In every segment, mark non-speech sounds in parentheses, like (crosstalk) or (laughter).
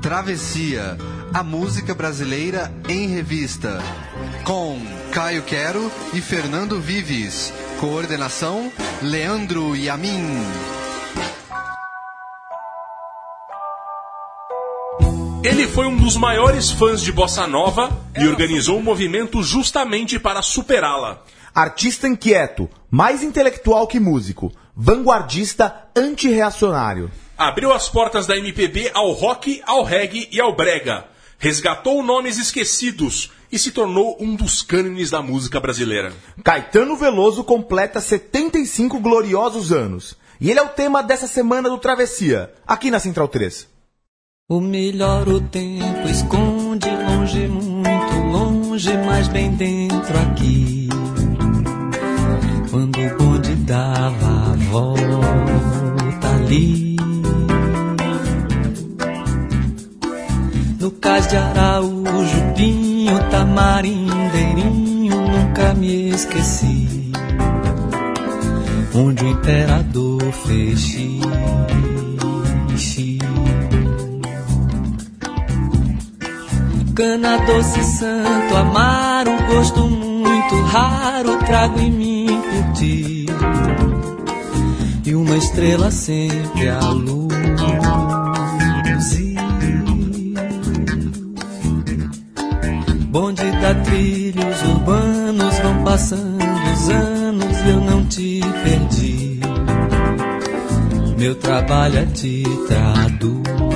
Travessia, a música brasileira em revista. Com Caio Quero e Fernando Vives. Coordenação: Leandro Yamin. Ele foi um dos maiores fãs de bossa nova e organizou um movimento justamente para superá-la. Artista inquieto, mais intelectual que músico, vanguardista antirreacionário. Abriu as portas da MPB ao rock, ao reggae e ao brega. Resgatou nomes esquecidos e se tornou um dos cânones da música brasileira. Caetano Veloso completa 75 gloriosos anos. E ele é o tema dessa semana do Travessia, aqui na Central 3. O melhor o tempo esconde longe, muito longe, mas bem dentro aqui. Quando o bonde dava a volta ali. No cais de Araújo, Pinho, Tamarindeirinho, nunca me esqueci. Onde o imperador fez xixi. Cana doce santo, amar um gosto muito raro, trago em mim por ti. E uma estrela sempre a luz. Bonde da trilha, os urbanos vão passando os anos, eu não te perdi. Meu trabalho é te traduzir.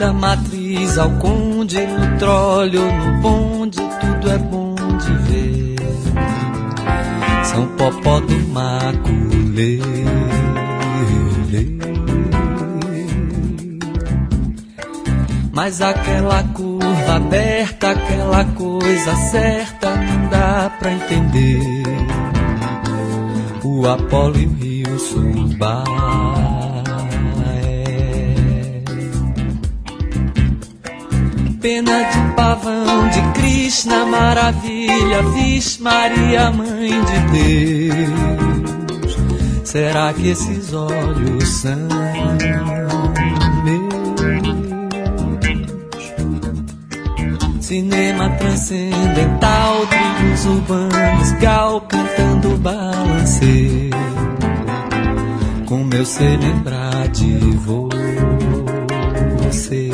Da Matriz ao Conde, no tróleo, no bonde, tudo é bom de ver. São Popó do Maculê. Mas aquela curva aberta, aquela coisa certa, não dá pra entender. O Apolo e o Rio. Pena de pavão, de Krishna, maravilha, Vixe Maria, mãe de Deus. Será que esses olhos são meus? Cinema transcendental, trilhos urbanos, gal cantando balancê. Com meu ser lembrar de você.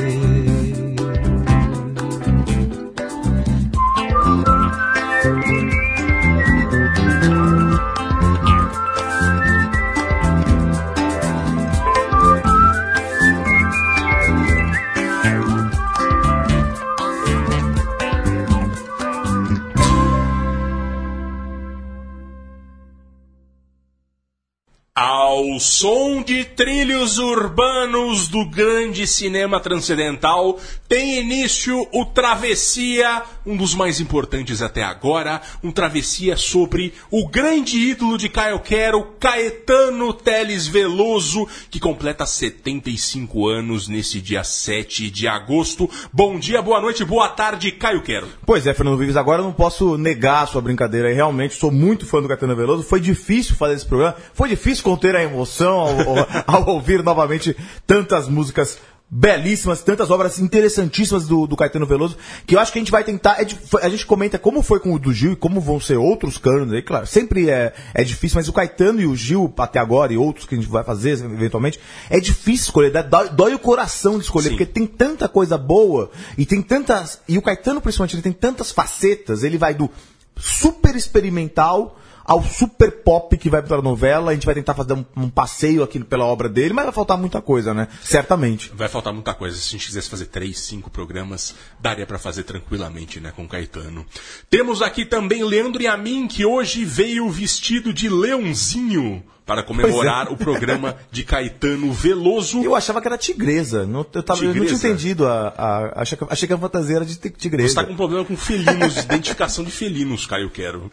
Ao som de trilhos urbanos do grande cinema transcendental, tem início o Travessia, um dos mais importantes até agora, um travessia sobre o grande ídolo de Caio Quero, Caetano Teles Veloso, que completa 75 anos nesse dia 7 de agosto. Bom dia, boa noite, boa tarde, Caio Quero. Pois é, Fernando Vives, agora eu não posso negar a sua brincadeira. Eu realmente sou muito fã do Caetano Veloso. Foi difícil fazer esse programa. Foi difícil conter a emoção ao, ao, ao ouvir novamente tantas músicas belíssimas, tantas obras interessantíssimas do, do Caetano Veloso, que eu acho que a gente vai tentar. é a gente comenta como foi com o do Gil e como vão ser outros cânones aí, claro. Sempre é, é difícil, mas o Caetano e o Gil, até agora, e outros que a gente vai fazer eventualmente, é difícil escolher. Dói, dói o coração de escolher, Sim. porque tem tanta coisa boa e tem tantas. E o Caetano, principalmente, ele tem tantas facetas. Ele vai do super experimental ao super pop que vai pra novela. A gente vai tentar fazer um, um passeio aqui pela obra dele, mas vai faltar muita coisa, né? Certamente. Vai faltar muita coisa. Se a gente quisesse fazer três, cinco programas, daria pra fazer tranquilamente, né, com Caetano. Temos aqui também Leandro Yamin, que hoje veio vestido de leãozinho para comemorar o programa de Caetano Veloso. Eu achava que era tigresa. Não, eu, tava, eu não tinha Tigresa? entendido. A, a- achei, que, achei que a fantasia era de ti- Você tigresa. está com problema com felinos, (laughs) identificação de felinos, Caio Quero.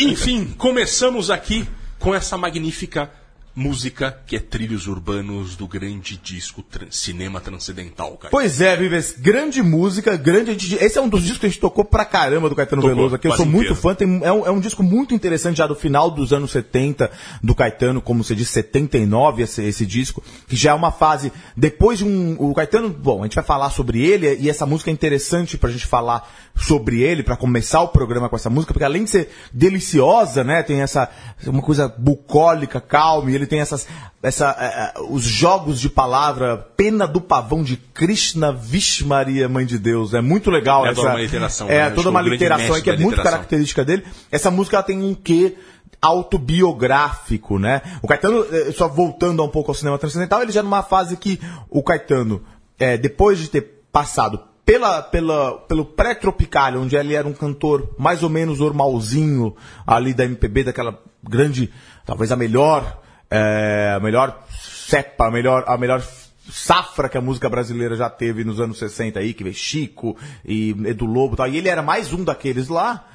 Enfim, começamos aqui com essa magnífica música que é Trilhos Urbanos do grande disco Cinema Transcendental, cara. Pois é, Vives, grande música, grande. Esse é um dos discos que a gente tocou pra caramba do Caetano Tocou, Veloso aqui. Eu sou muito inteiro. fã. Tem, é, um, é um disco muito interessante já do final dos anos 70 do Caetano, como você disse, 79, esse, esse disco, que já é uma fase. Depois de um. O Caetano, bom, a gente vai falar sobre ele e essa música é interessante pra gente falar sobre ele, pra começar o programa com essa música, porque além de ser deliciosa, né, tem essa. uma coisa bucólica, calma, e ele tem essas. Essa, eh, os jogos de palavra, pena do pavão de Krishna Vish Maria, Mãe de Deus. É muito legal É essa. toda uma literação, É, né? Toda uma literação mestre que é muito literação. característica dele. Essa música ela tem um quê autobiográfico, né? O Caetano, eh, só voltando um pouco ao cinema transcendental, ele já numa fase que o Caetano, eh, depois de ter passado pela, pela, pelo pré-tropical, onde ele era um cantor mais ou menos normalzinho ali da MPB, daquela grande, talvez a melhor, eh, a melhor cepa, a melhor, a melhor safra que a música brasileira já teve nos anos 60 aí, que veio Chico e Edu Lobo e tal. E ele era mais um daqueles lá.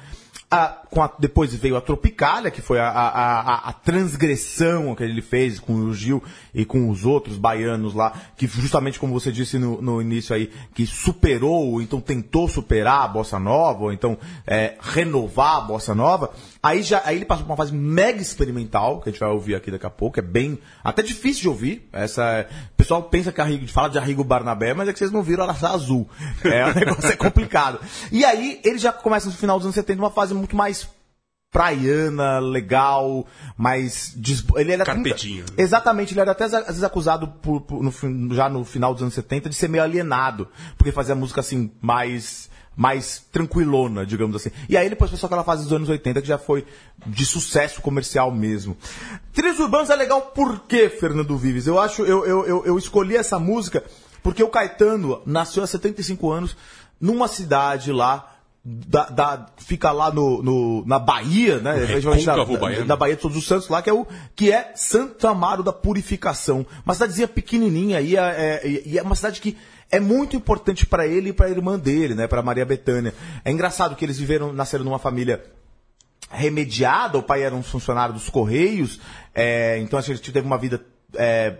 A- a- depois veio a Tropicália, que foi a, a, transgressão que ele fez com o Gil e com os outros baianos lá, que justamente como você disse no, no início aí, que superou, então tentou superar a Bossa Nova, ou então é, renovar a Bossa Nova. Aí, já, aí ele passou por uma fase mega experimental, que a gente vai ouvir aqui daqui a pouco, é bem, até difícil de ouvir. Essa, o pessoal pensa que Arrigo, fala de Arrigo Barnabé, mas é que vocês não viram Araçá Azul. É, o (laughs) negócio é complicado. E aí ele já começa no final dos anos 70 uma fase muito mais praiana, legal, mais. Ele era Carpetinho. Exatamente, ele era até às vezes acusado por, por- no já no final dos anos 70 de ser meio alienado, porque fazia música assim, mais. Mais tranquilona, digamos assim. E aí depois passou aquela fase dos anos 80 que já foi de sucesso comercial mesmo. Trilhos Urbanos é legal por quê, Fernando Vives? Eu acho, eu, eu, eu, eu escolhi essa música porque o Caetano nasceu há 75 anos numa cidade lá da, da- fica lá no, no- na Bahia, né? recôncavo na, baiano. na Bahia de Todos os Santos, lá, que é, o, que é Santo Amaro da Purificação. Uma cidadezinha pequenininha aí, é, é- e é uma cidade que é muito importante para ele e para a irmã dele, né? Para Maria Bethânia. É engraçado que eles viveram, nasceram numa família remediada, o pai era um funcionário dos Correios, é, então a gente teve uma vida é,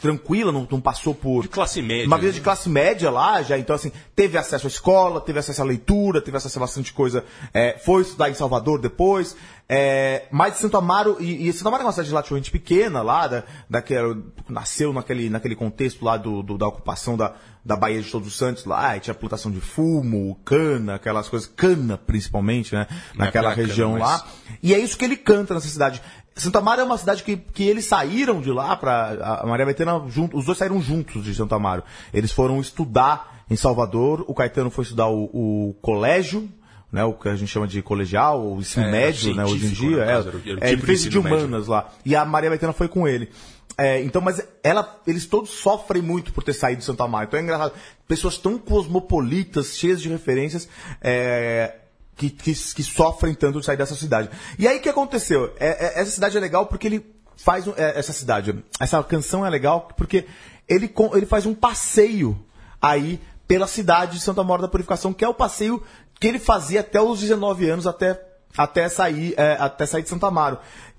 tranquila, não, não passou por. De classe média, Uma vida né? de classe média lá, já, então assim, teve acesso à escola, teve acesso à leitura, teve acesso a bastante coisa. é, foi estudar em Salvador depois. É, mas de Santo Amaro, e, e Santo Amaro é uma cidade relativamente pequena lá, da, daquela, nasceu naquele, naquele contexto lá do, do- da ocupação da, da Baía de Todos os Santos lá, tinha plantação de fumo, cana, aquelas coisas, cana principalmente, né? Naquela região cana, lá. E é isso que ele canta nessa cidade. Santa Amaro é uma cidade que, que eles saíram de lá para a Maria Bethânia junto, os dois saíram juntos de Santa Amaro. Eles foram estudar em Salvador, o Caetano foi estudar o, o colégio, né, o que a gente chama de colegial, o ensino É, médio, né, hoje em dia, no é, era é, tipo ele de fez de ensino médio. humanas lá. E a Maria Bethânia foi com ele. É, então, mas ela, eles todos sofrem muito por ter saído de Santa Amaro. Então é engraçado. Pessoas tão cosmopolitas, cheias de referências, é, que, que, que sofrem tanto de sair dessa cidade. E aí o que aconteceu? É, é- essa cidade é legal porque ele faz é, essa cidade, essa canção é legal porque ele, ele faz um passeio aí pela cidade de Santa Maria da Purificação, que é o passeio que ele fazia até os 19 anos, até, até, sair, é, até sair de Santa Amaro.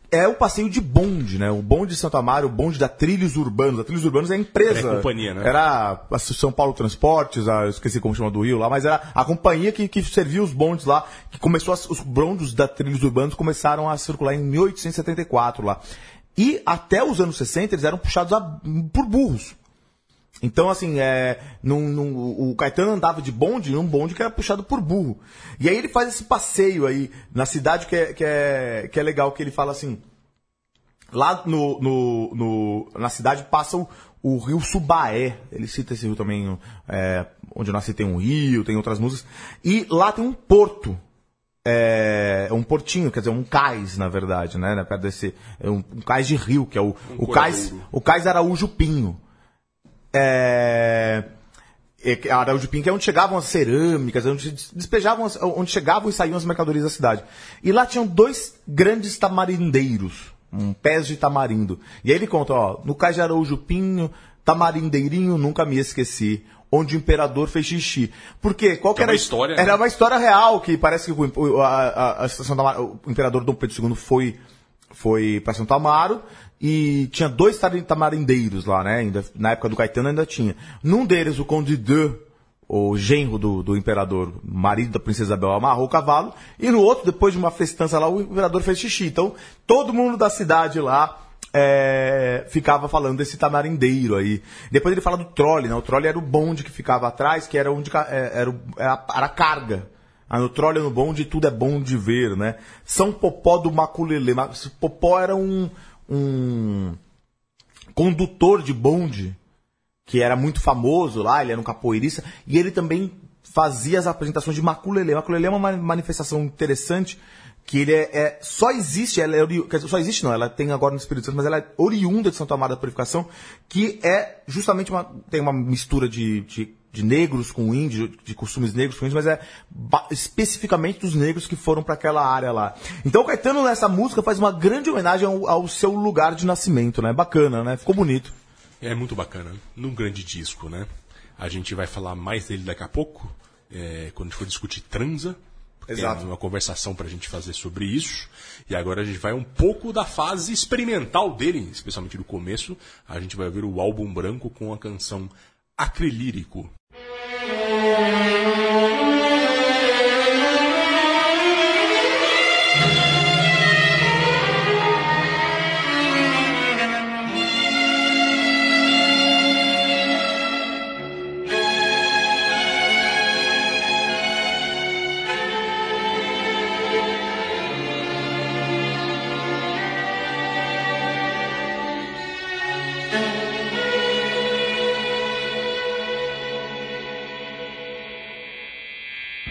É o passeio de bonde, né? O bonde de Santa Amaro, o bonde da Trilhos Urbanos. A Trilhos Urbanos é a empresa. É a companhia, né? Era a São Paulo Transportes, a, eu esqueci como chama do Rio lá, mas era a companhia que, que servia os bondes lá, que começou, a- os bondes da Trilhos Urbanos começaram a circular em 1874 lá. E até os anos 60 eles eram puxados a- por burros. Então, assim, é, num- num- o Caetano andava de bonde, num bonde que era puxado por burro. E aí ele faz esse passeio aí na cidade que é, que é, que é legal, que ele fala assim. Lá no, no- no- na cidade passa o, o rio Subaé. Ele cita esse rio também, é, onde eu nasci tem um rio, tem outras músicas. E lá tem um porto. É, um portinho, quer dizer, um cais, na verdade, né? Perto desse, é um, um cais de rio, que é o, o cais, o cais Araújo Pinho. É, é, Araújo Pinho, que é onde chegavam as cerâmicas, onde despejavam, as- onde chegavam e saíam as mercadorias da cidade. E lá tinham dois grandes tamarindeiros, um pés de tamarindo. E aí ele conta, ó, no cais de Araújo Pinho, tamarindeirinho, nunca me esqueci. Onde o imperador fez xixi. Porque qual que É era uma a- história, né? Era uma história real, que parece que o, a- a- a o imperador Dom Pedro II foi foi para Santo Amaro e tinha dois tamarindeiros lá, né? Ainda, na época do Caetano ainda tinha. Num deles, o Conde de o genro do, do imperador, marido da princesa Isabel, amarrou o cavalo, e no outro, depois de uma festança lá, o imperador fez xixi. Então, todo mundo da cidade lá é, ficava falando desse tamarindeiro aí. Depois ele fala do trole, né? O trole era o bonde que ficava atrás, que era onde é, era, era, era a carga. Ah, no trole no bonde tudo é bom de ver, né? São Popó do Maculelê. Popó era um, um condutor de bonde que era muito famoso lá, ele era um capoeirista, e ele também fazia as apresentações de Maculelê. Maculelê é uma manifestação interessante, que ele é, é só existe, ela é só existe não, ela tem agora no Espírito Santo, mas ela é oriunda de Santo Amaro da Purificação, que é justamente uma, tem uma mistura de, de, de negros com índios, de costumes negros com índios, mas é especificamente dos negros que foram para aquela área lá. Então o Caetano nessa música faz uma grande homenagem ao, ao seu lugar de nascimento, né? Bacana, né? Ficou bonito. É muito bacana. Num grande disco, né? A gente vai falar mais dele daqui a pouco, é, quando a gente for discutir transa. Exato. Tem uma conversação para a gente fazer sobre isso. E agora a gente vai um pouco da fase experimental dele, especialmente do começo. A gente vai ver o álbum branco com a canção Acrilírico.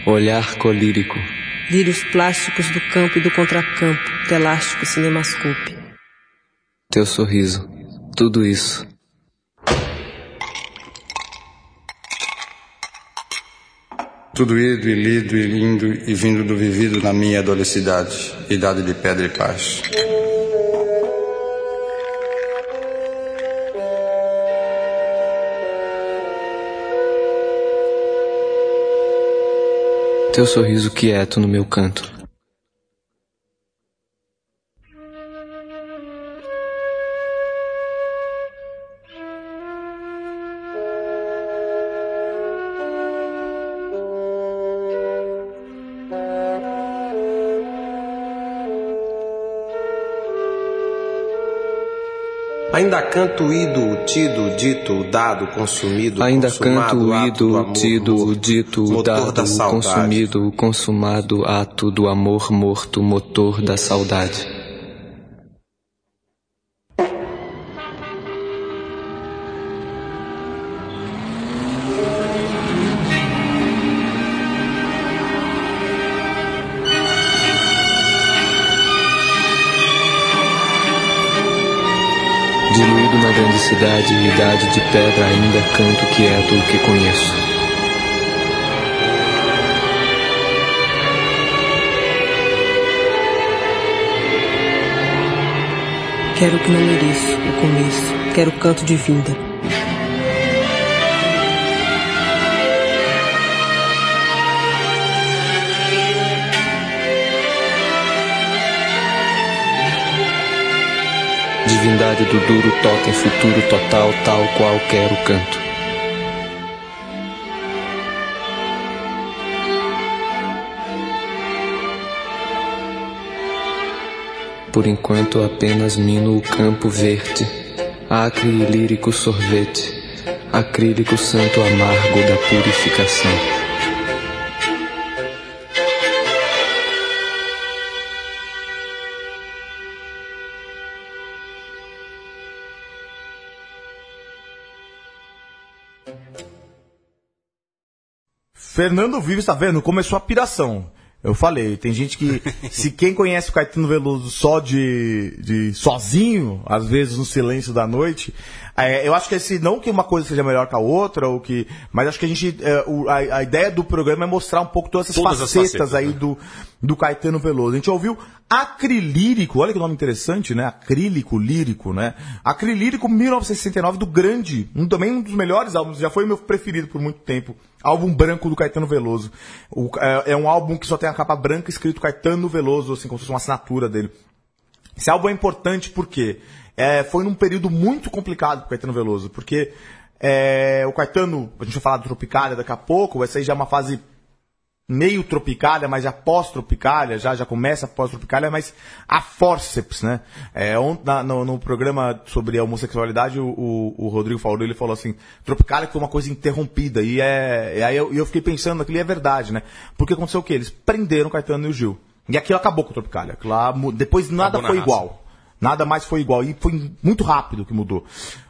Olhar colírico. Lírios plásticos do campo e do contracampo, telástico cinemascope. Teu sorriso. Tudo isso. Tudo ido e lido e lindo e vindo do vivido na minha adolescidade, idade de pedra e paz. Teu sorriso quieto no meu canto. Ainda canto ido, tido, dito, dado, consumido, Ainda canto ido, amor, tido, dito, dado, consumido, consumado, ato do amor morto, motor da saudade. Cidade e idade de pedra ainda canto quieto o que conheço. Quero que não mereço, o começo. Quero o canto de vida. Divindade do duro totem futuro total, tal qual quero canto. Por enquanto apenas mino o campo verde, acre e lírico sorvete, acrílico santo amargo da purificação. Fernando Vives, tá vendo? Começou a piração. Eu falei, tem gente que, (laughs) se quem conhece o Caetano Veloso só de, de sozinho, às vezes no silêncio da noite, é, eu acho que esse, não que uma coisa seja melhor que a outra, ou que, mas acho que a gente, é, o, a, a, ideia do programa é mostrar um pouco todas essas facetas, facetas aí né? do, do Caetano Veloso. A gente ouviu Acrilírico, olha que nome interessante, né? Acrílico, lírico, né? Acrilírico 1969 do grande, um, também um dos melhores álbuns, já foi meu preferido por muito tempo. Álbum branco do Caetano Veloso. O, é, é um álbum que só tem a capa branca escrito Caetano Veloso, assim, como se fosse uma assinatura dele. Esse álbum é importante porque é, foi num período muito complicado pro Caetano Veloso, porque é, o Caetano, a gente vai falar do Tropicália daqui a pouco, essa aí já é uma fase meio tropicália, mas já pós-tropicália, já, já começa pós-tropicália, mas a forceps, né? É, on- na- no, no programa sobre a homossexualidade, o, o, o Rodrigo falou, ele falou assim, tropicália foi uma coisa interrompida, e, é, e aí eu, eu fiquei pensando naquilo e é verdade, né? Porque aconteceu o quê? Eles prenderam o Caetano e o Gil. E aquilo acabou com o tropicália. Lá depois nada foi raça. igual. Nada mais foi igual. E foi muito rápido que mudou.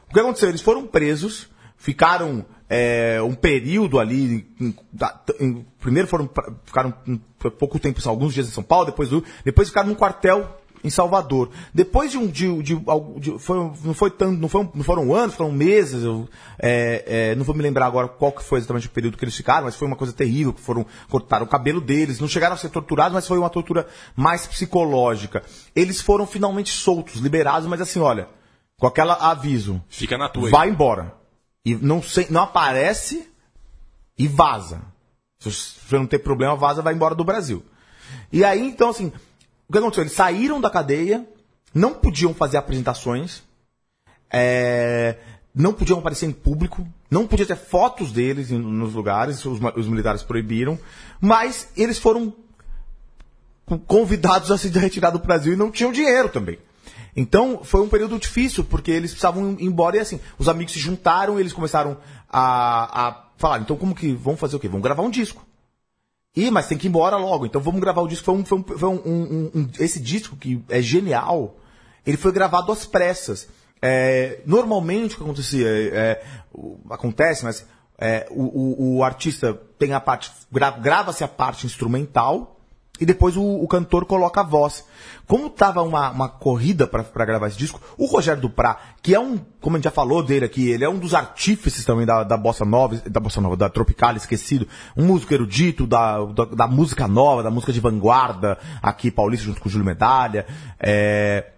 O que aconteceu? Eles foram presos, ficaram é, um período ali. em- em- primeiro foram ficaram um, pouco tempo, alguns dias em São Paulo, depois, depois ficaram num quartel em Salvador. Depois de um. De, de, de- foi, não foi tanto. Não, foi, um- não foram anos, foram meses. Eu, é, é, não vou me lembrar agora qual que foi exatamente o período que eles ficaram, mas foi uma coisa terrível, que foram. Cortaram o cabelo deles. Não chegaram a ser torturados, mas foi uma tortura mais psicológica. Eles foram finalmente soltos, liberados, mas assim, olha, com aquele aviso. Fica na tua. aí. Vai embora. E não, sei, não aparece e vaza. Se você não ter problema, vaza, vai embora do Brasil. E aí, então, assim, o que aconteceu? Eles saíram da cadeia, não podiam fazer apresentações, é, não podiam aparecer em público, não podia ter fotos deles em- nos lugares, os, os militares proibiram, mas eles foram convidados (laughs) a se retirar do Brasil e não tinham dinheiro também. Então, foi um período difícil, porque eles precisavam ir embora e assim, os amigos se juntaram, eles começaram a, a falar, então como que, vamos fazer o quê? Vamos gravar um disco. Ih, mas tem que ir embora logo, então vamos gravar o disco. Foi um, foi um, foi um- um- esse disco que é genial, ele foi gravado às pressas. É, normalmente o que acontecia, é, é, acontece, mas é, o, o- o artista tem a parte, gra- grava-se a parte instrumental e depois o, o cantor coloca a voz. Como tava uma, uma corrida para gravar esse disco, o Rogério Duprá, que é um, como a gente já falou dele aqui, ele é um dos artífices também da, da bossa nova, da bossa nova, da tropical, esquecido, um músico erudito da, da, da música nova, da música de vanguarda, aqui paulista junto com o Júlio Medalha, é,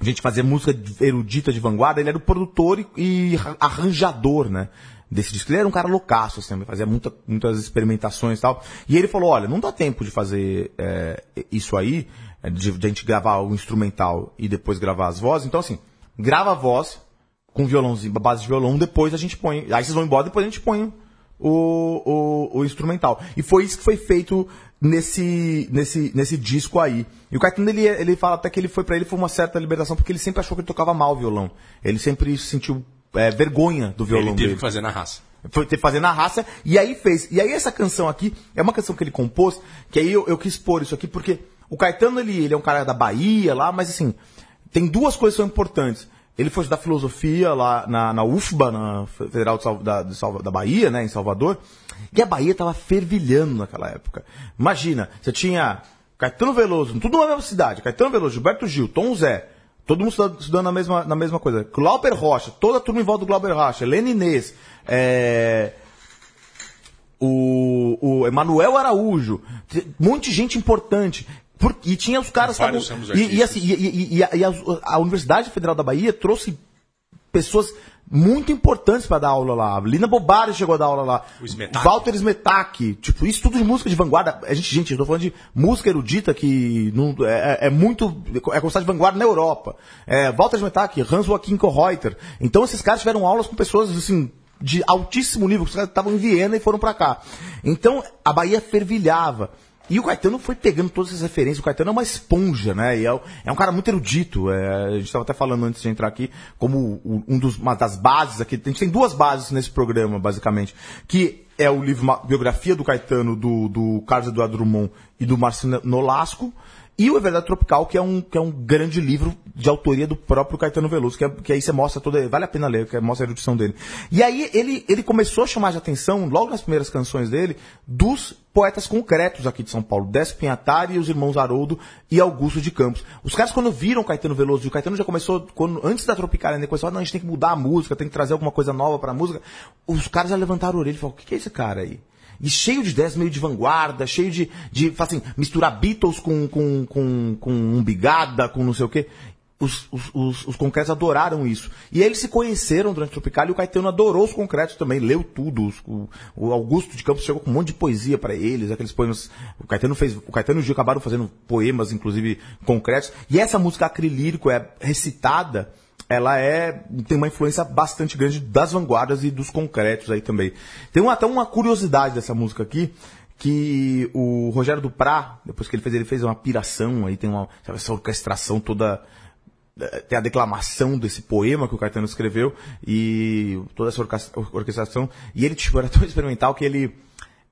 a gente fazia música erudita de vanguarda, ele era o produtor e, e arranjador, né? Desse disco. Ele era um cara loucaço, assim, fazia muita, muitas experimentações e tal. E ele falou, olha, não dá tempo de fazer é, isso aí, é, de, de a gente gravar o instrumental e depois gravar as vozes. Então, assim, grava a voz com violãozinho, base de violão, depois a gente põe. Aí vocês vão embora, depois a gente põe o, o, o instrumental. E foi isso que foi feito nesse, nesse, nesse disco aí. E o Caetano, ele, ele fala até que ele foi para ele foi uma certa libertação, porque ele sempre achou que ele tocava mal o violão. Ele sempre sentiu é, vergonha do violão Ele teve dele. que fazer na raça. Foi ter fazer na raça, e aí fez. E aí essa canção aqui é uma canção que ele compôs, que aí eu, eu quis pôr isso aqui, porque o Caetano, ele, ele é um cara da Bahia lá, mas assim, tem duas coisas que são importantes. Ele foi estudar filosofia lá na, na UFBA, na Federal de da, de da Bahia, né, em Salvador, e a Bahia tava fervilhando naquela época. Imagina, você tinha Caetano Veloso, tudo na mesma cidade, Caetano Veloso, Gilberto Gil, Tom Zé, Todo mundo estudando, estudando na, mesma, na mesma coisa. Glauber Rocha, toda a turma em volta do Glauber Rocha. Helena Inês, é, o, o Emanuel Araújo, um monte de gente importante. Por- e tinha os caras... E, e, assim, e, e- e a, e a- a Universidade Federal da Bahia trouxe pessoas muito importantes para dar aula lá. Lina Bobari chegou a dar aula lá. O Smetak. Walter Smetak. Tipo, isso tudo de música de vanguarda. A gente, gente, eu tô falando de música erudita que não, é, é- é muito. É considerada de vanguarda na Europa. É, Walter Smetak, Hans Joachim Kohreuter. Então esses caras tiveram aulas com pessoas assim. De altíssimo nível, que os caras estavam em Viena e foram para cá. Então, a Bahia fervilhava. E o Caetano foi pegando todas essas referências. O Caetano é uma esponja, né? E é, é um cara muito erudito. É, a gente estava até falando antes de entrar aqui, como o- um dos, uma das bases aqui. A gente tem duas bases nesse programa, basicamente. Que é o livro Biografia do Caetano, do, do Carlos Eduardo Drummond e do Marcelo Nolasco. E o É Verdade Tropical, que é um, que é um grande livro de autoria do próprio Caetano Veloso, que, é- que aí você mostra toda. Vale a pena ler, que mostra a erudição dele. E aí ele, ele começou a chamar de atenção, logo nas primeiras canções dele, dos poetas concretos aqui de São Paulo, Décio Pinhatari e os irmãos Haroldo e Augusto de Campos. Os caras, quando viram Caetano Veloso, e o Caetano já começou, quando, antes da Tropicália, ele começou, não, a gente tem que mudar a música, tem que trazer alguma coisa nova pra música. Os caras já levantaram a orelha e falaram, o que, que é esse cara aí? E cheio de ideias meio de vanguarda, cheio de, de assim, misturar Beatles com, com, com, com um bigada, com não sei o quê. os, os, os, os concretos adoraram isso. E eles se conheceram durante o Tropicália e o Caetano adorou os concretos também, leu tudo. Os- o, o Augusto de Campos chegou com um monte de poesia para eles, aqueles poemas. O Caetano fez. O Caetano e o Gil acabaram fazendo poemas, inclusive concretos. E essa música acrilírico é recitada. Ela é tem uma influência bastante grande das vanguardas e dos concretos aí também. Tem até uma curiosidade dessa música aqui, que o Rogério Duprá, depois que ele fez, ele fez uma piração, aí tem uma essa orquestração toda eh, tem a declamação desse poema que o Caetano escreveu e toda essa orquestração e ele tipo, era tão experimental que ele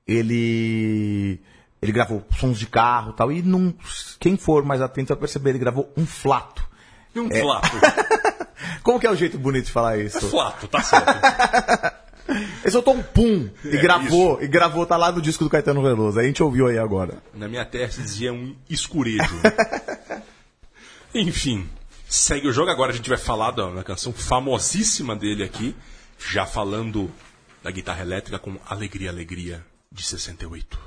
ele ele gravou sons de carro tal e não quem for mais atento vai perceber ele gravou um flato E um flato. (laughs) como que é o jeito bonito de falar isso flato, tá certo. (laughs) ele soltou um pum e É, gravou e gravou tá lá no disco do Caetano Veloso a gente ouviu aí agora Na minha se dizia um escurejo. (laughs) Enfim, segue o jogo. Agora a gente vai falar da, da canção famosíssima dele aqui, já falando da guitarra elétrica com Alegria, Alegria, de 68.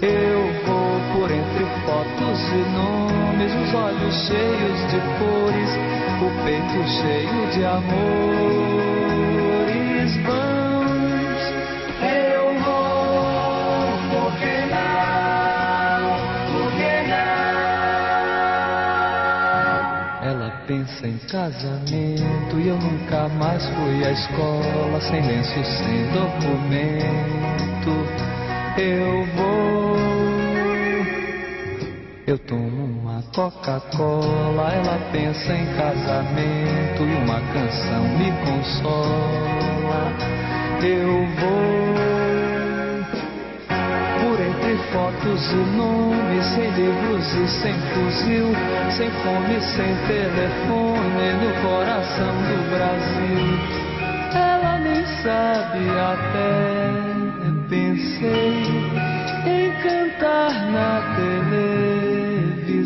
eu vou por entre fotos e nomes, os olhos cheios de cores, o peito cheio de amores. Vamos, eu vou, por que não? Por que não? Ela pensa em casamento e eu nunca mais fui à escola sem lenço, sem documento. Eu vou. Eu tomo uma Coca-Cola, ela pensa em casamento e uma canção me consola. Eu vou por entre fotos e nomes, sem livros e sem fuzil, sem fome, sem telefone, no coração do Brasil. Ela nem sabe até pensei em cantar na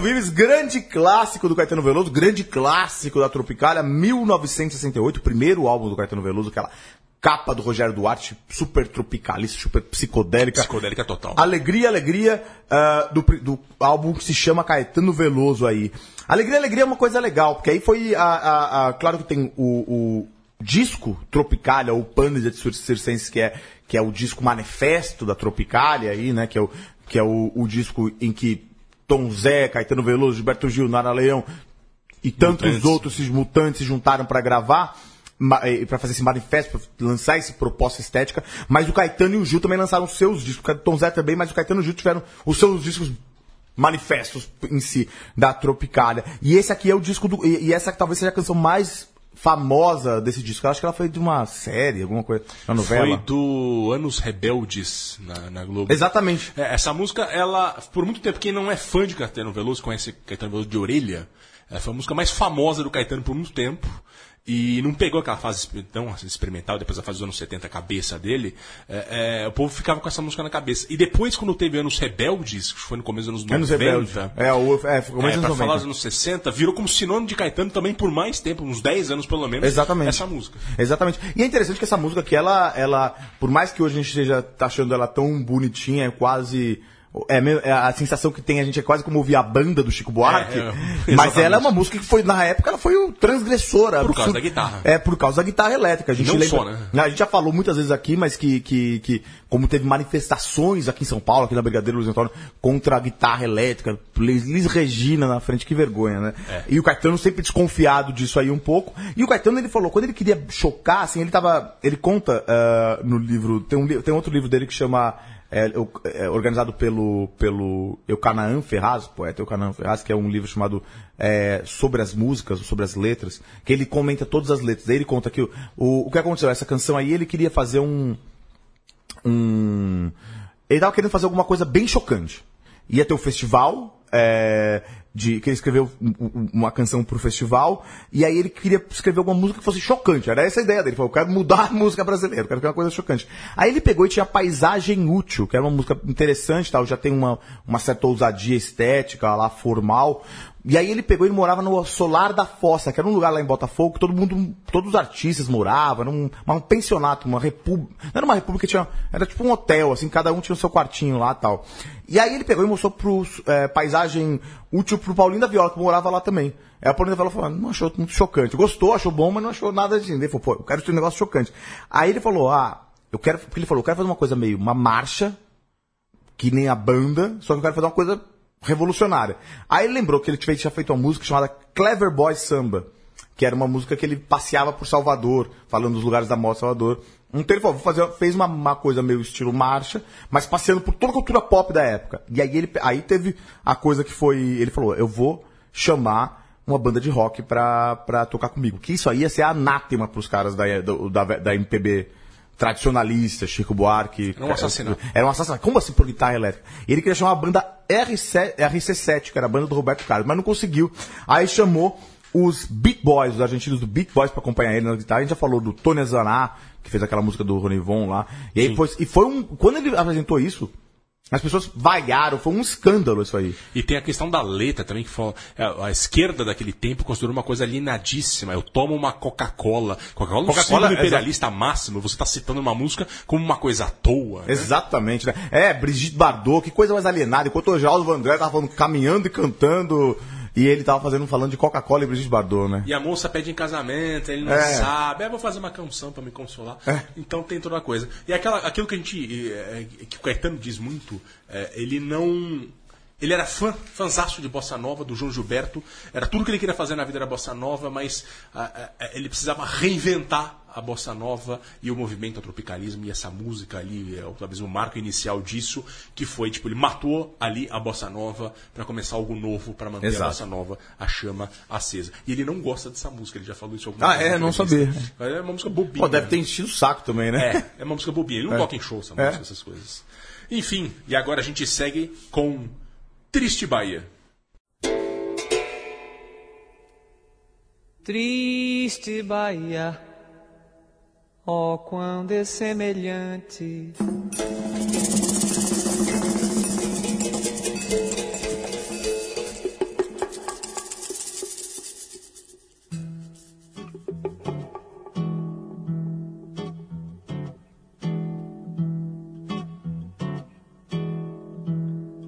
Vives, grande clássico do Caetano Veloso, grande clássico da Tropicália, 1968, primeiro álbum do Caetano Veloso, aquela capa do Rogério Duarte, super tropicalista, super psicodélica. Psicodélica total. Alegria, Alegria, ah, do, do álbum que se chama Caetano Veloso aí. Alegria, Alegria é uma coisa legal, porque aí foi, a, a- a- claro que tem o, o disco Tropicália, ou Pândida de Circenses, que é, que é o disco manifesto da Tropicália aí, né, que é o, que é o, o disco em que Tom Zé, Caetano Veloso, Gilberto Gil, Nara Leão e tantos Mutantes. outros esses mutantes se juntaram para gravar para fazer esse manifesto, para lançar essa proposta estética, mas o Caetano e o Gil também lançaram seus discos, o Tom Zé também, mas o Caetano e o Gil tiveram os seus discos manifestos em si da Tropicália. E esse aqui é o disco do e essa talvez seja a canção mais famosa desse disco? Eu acho que ela foi de uma série, alguma coisa, uma novela. Foi do Anos Rebeldes na, na Globo. Exatamente. É, essa música, ela, por muito tempo, quem não é fã de Caetano Veloso, conhece Caetano Veloso de orelha, é, foi a música mais famosa do Caetano por muito tempo. E não pegou aquela fase tão experimental, depois da fase dos anos 70, a cabeça dele. É, é, o povo ficava com essa música na cabeça. E depois, quando teve Anos Rebeldes, que foi no começo dos anos Anos 90. Rebeldes. É, o, é, começo É, dos pra 90. falar dos anos 60, virou como sinônimo de Caetano também por mais tempo, uns 10 anos pelo menos. Exatamente. Essa música. Exatamente. E é interessante que essa música aqui, ela, ela, por mais que hoje a gente esteja tá achando ela tão bonitinha, é quase. É, é a sensação que tem a gente é quase como ouvir a banda do Chico Buarque. É, é, mas ela é uma música que foi, na época, ela foi o transgressora. Por causa da guitarra. É, por causa da guitarra elétrica. A gente Não lembra, só, né? A gente já falou muitas vezes aqui, mas que, que, que como teve manifestações aqui em São Paulo, aqui na Brigadeiro Luiz Antônio, contra a guitarra elétrica, Liz Regina na frente, que vergonha, né? É. E o Caetano sempre desconfiado disso aí um pouco. E o Caetano, ele falou, quando ele queria chocar, assim, ele tava, ele conta ah, no livro, tem, um, tem outro livro dele que chama, é, é, organizado pelo, pelo Eucanaã Ferraz, poeta Eucanaã Ferraz, que é um livro chamado é, Sobre as Músicas, sobre as Letras, que ele comenta todas as letras. Aí ele conta que o, o, o que aconteceu, essa canção aí, ele queria fazer um, um. Ele tava querendo fazer alguma coisa bem chocante. Ia ter o festival, é, de, que ele escreveu um- um- uma canção pro festival, e aí ele queria escrever alguma música que fosse chocante. Era essa a ideia dele. Ele falou, eu quero mudar a música brasileira, eu quero que uma coisa chocante. Aí ele pegou e tinha Paisagem Útil, que era uma música interessante, tal, já tem uma, uma certa ousadia estética lá, formal. E aí ele pegou e morava no Solar da Fossa, que era um lugar lá em Botafogo, que todo mundo, todos os artistas moravam, era um, um pensionato, uma república. Não era uma república, tinha, era tipo um hotel, assim, cada um tinha o seu quartinho lá tal. E aí ele pegou e mostrou pro é, paisagem útil pro Paulinho da Viola, que morava lá também. Aí a Paulinho da Viola falou, "Ah, não achou muito chocante. Gostou, achou bom, mas não achou nada de. Ele falou, pô, eu quero ter um negócio chocante. Aí ele falou, ah, eu quero. Porque ele falou, eu quero fazer uma coisa meio, uma marcha, que nem a banda, só que eu quero fazer uma coisa revolucionária. Aí ele lembrou que ele tinha feito uma música chamada Clever Boy Samba, que era uma música que ele passeava por Salvador, falando dos lugares da moda Salvador. Então ele falou, vou fazer, fez uma, uma coisa meio estilo marcha, mas passeando por toda a cultura pop da época. E aí ele aí teve a coisa que foi, ele falou, eu vou chamar uma banda de rock pra, pra tocar comigo. Que isso aí ia ser anátema pros caras da, do- da, da MPB tradicionalista, Chico Buarque. Era um assassinato. Era um assassinato. Como assim por guitarra elétrica? Ele queria chamar a banda RC, RC7, que era a banda do Roberto Carlos, mas não conseguiu. Aí chamou os Beat Boys, os argentinos do Beat Boys pra acompanhar ele na guitarra. A gente já falou do Tony Zaná, que fez aquela música do Ronivon lá. E aí foi, e foi um, quando ele apresentou isso, as pessoas vaiaram, foi um escândalo isso aí. E tem a questão da letra também, que fala, é, a esquerda daquele tempo considerou uma coisa alienadíssima. Eu tomo uma Coca-Cola. Coca-Cola é um Coca-Cola, símbolo imperialista máximo. Você está citando uma música como uma coisa à toa. né? Exatamente, né? É, Brigitte Bardot, que coisa mais alienada. Enquanto o Geraldo Vandré tava falando, caminhando e cantando, e ele tava fazendo, falando de Coca-Cola e Brigitte Bardot, né? E a moça pede em casamento, ele não É. sabe. É, vou fazer uma canção pra me consolar. Então tem toda uma coisa. E aquela, aquilo que a gente. eh, eh, que o Caetano diz muito, eh, ele não. Ele era fã, fãzaço de Bossa Nova, do João Gilberto. Era tudo que ele queria fazer na vida era Bossa Nova, mas ah, ah, ele precisava reinventar a Bossa Nova e o movimento ao tropicalismo e essa música ali, é, talvez o marco inicial disso, que foi, tipo, ele matou ali a Bossa Nova para começar algo novo, para manter Exato. a Bossa Nova, a chama acesa. E ele não gosta dessa música, ele já falou isso algumas Ah, vezes é? na Não entrevista. É uma música bobinha. Pô, deve ter enchido o saco também, né? É, é uma música bobinha. Ele não toca em show essa É. música, essas coisas. Enfim, e agora a gente segue com Triste Bahia. Triste Bahia, ó quão dessemelhante.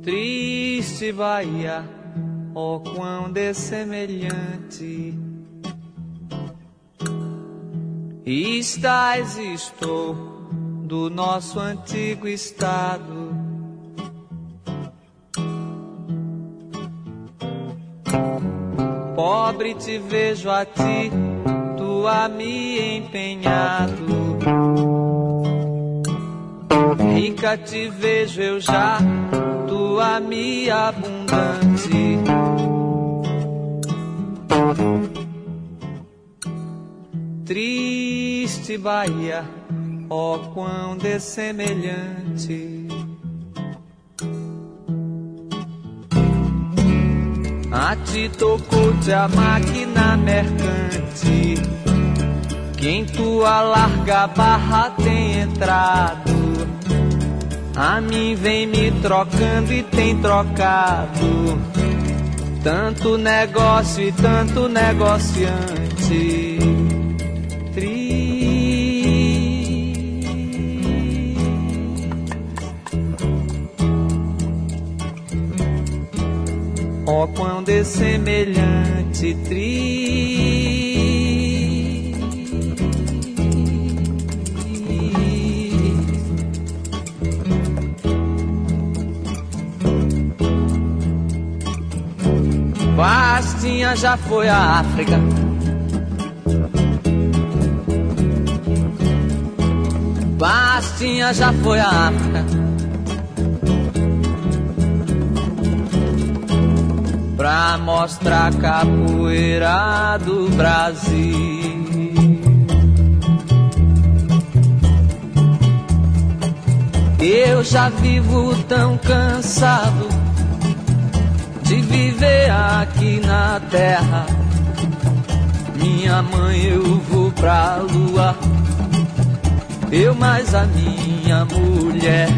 Triste Bahia, ó quão dessemelhante. Estás estou do nosso antigo estado. Pobre te vejo a ti, tu a me empenhado. Rica te vejo eu já, tu a me abundante. triste Bahia, ó quão dessemelhante. A ti tocou-te a máquina mercante, que em tua larga barra tem entrado. A mim vem me trocando e tem trocado. Tanto negócio e tanto negociante. Ó oh, quão dessemelhante tri Bastinha já foi à África. Bastinha já foi à África. Pra mostrar capoeira do Brasil. Eu já vivo tão cansado de viver aqui na terra. Minha mãe, eu vou pra lua. Eu mais a minha mulher.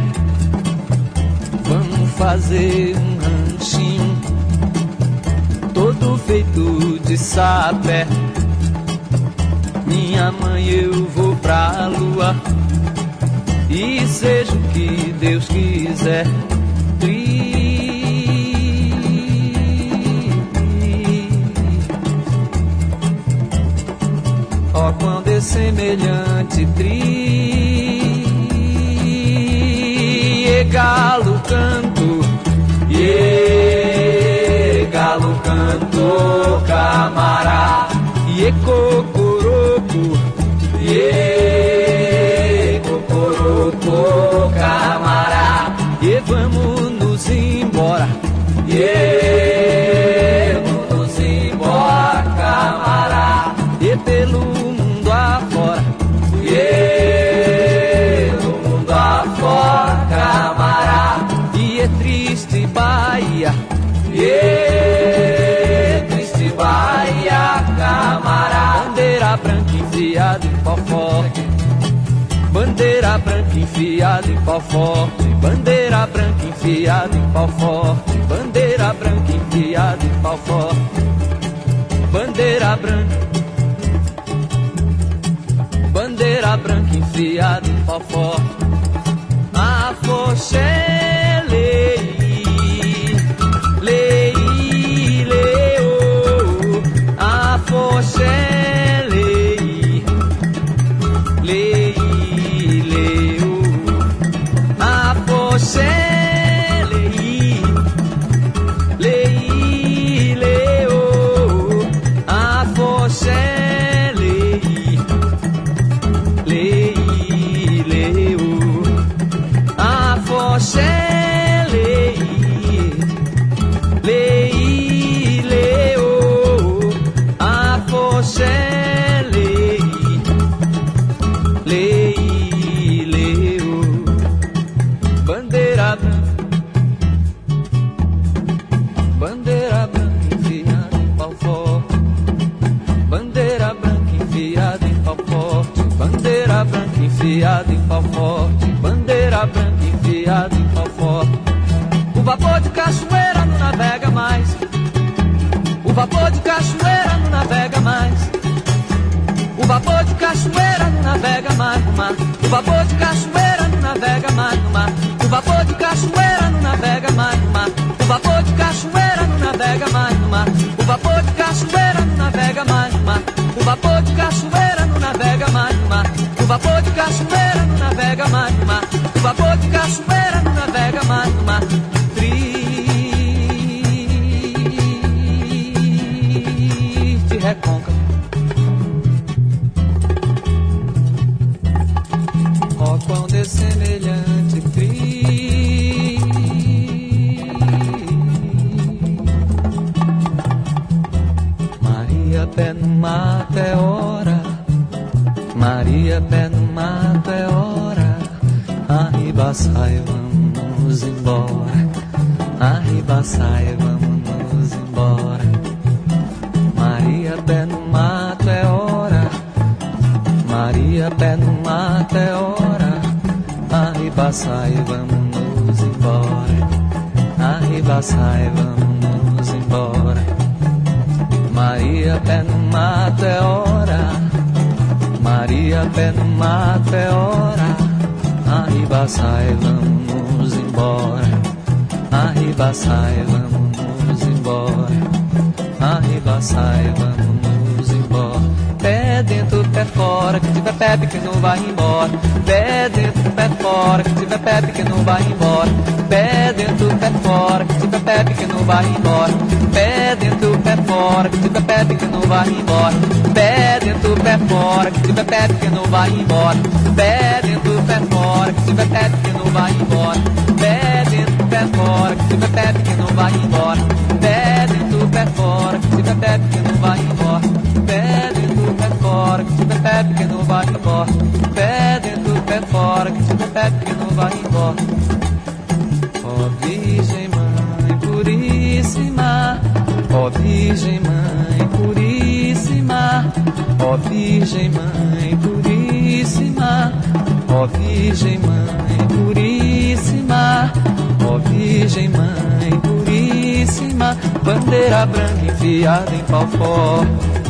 Vamos fazer um ranchinho feito de sapé. Minha mãe, eu vou pra lua. E seja o que Deus quiser. Ó quando é semelhante tri e galo canto galo canto camará. E cocoroco e cocoroco camará. E vamos nos embora. E enfiada em pau forte, bandeira branca enfiada em pau forte, bandeira branca enfiada em pau forte, bandeira branca, bandeira branca enfiada em pau forte, a enfiado em pau forte, bandeira branca enfiada em pau forte. O vapor de cachoeira não navega mais. O vapor de cachoeira não navega mais. O vapor de cachoeira não navega mais no mar. O vapor de cachoeira não navega mais no mar. O vapor de cachoeira não navega mais no mar. O vapor de cachoeira não navega mais no mar. O vapor de cachoeira Arriba, sai, vamos embora. Arriba, sai, vamos embora. Maria, pé no mato é hora. Maria, pé no mato é hora. Arriba, sai, vamos embora. Arriba, sai, vamos embora. Maria, pé no mato é hora. Maria, pé no mato é hora. Arriba, sai, vamos embora. Arriba, sai, vamos embora. Arriba, sai, vamos. Pé dentro, pé fora, que tiver pé pequeno vai embora. Pé dentro, pé fora, que tiver pé pequeno vai embora. Pé dentro, pé fora, que tiver pé pequeno vai embora. Pé dentro, pé fora, que tiver pé pequeno vai embora. Pé dentro, pé fora, que tiver pé pequeno vai embora. Pé dentro, pé fora, que tiver pé pequeno vai embora. Pé dentro, pé fora, que tiver pé pequeno vai embora. Pé dentro, pé fora, que tiver pé pequeno vai embora. Fora, que tiver pé pequeno vai embora. Pé dentro, pé fora, que tiver pé pequeno vai embora. Ó Virgem Mãe Puríssima, ó Virgem Mãe Puríssima, ó Virgem Mãe Puríssima, ó Virgem Mãe Puríssima, ó Virgem Mãe Puríssima, bandeira branca enfiada em pau forte,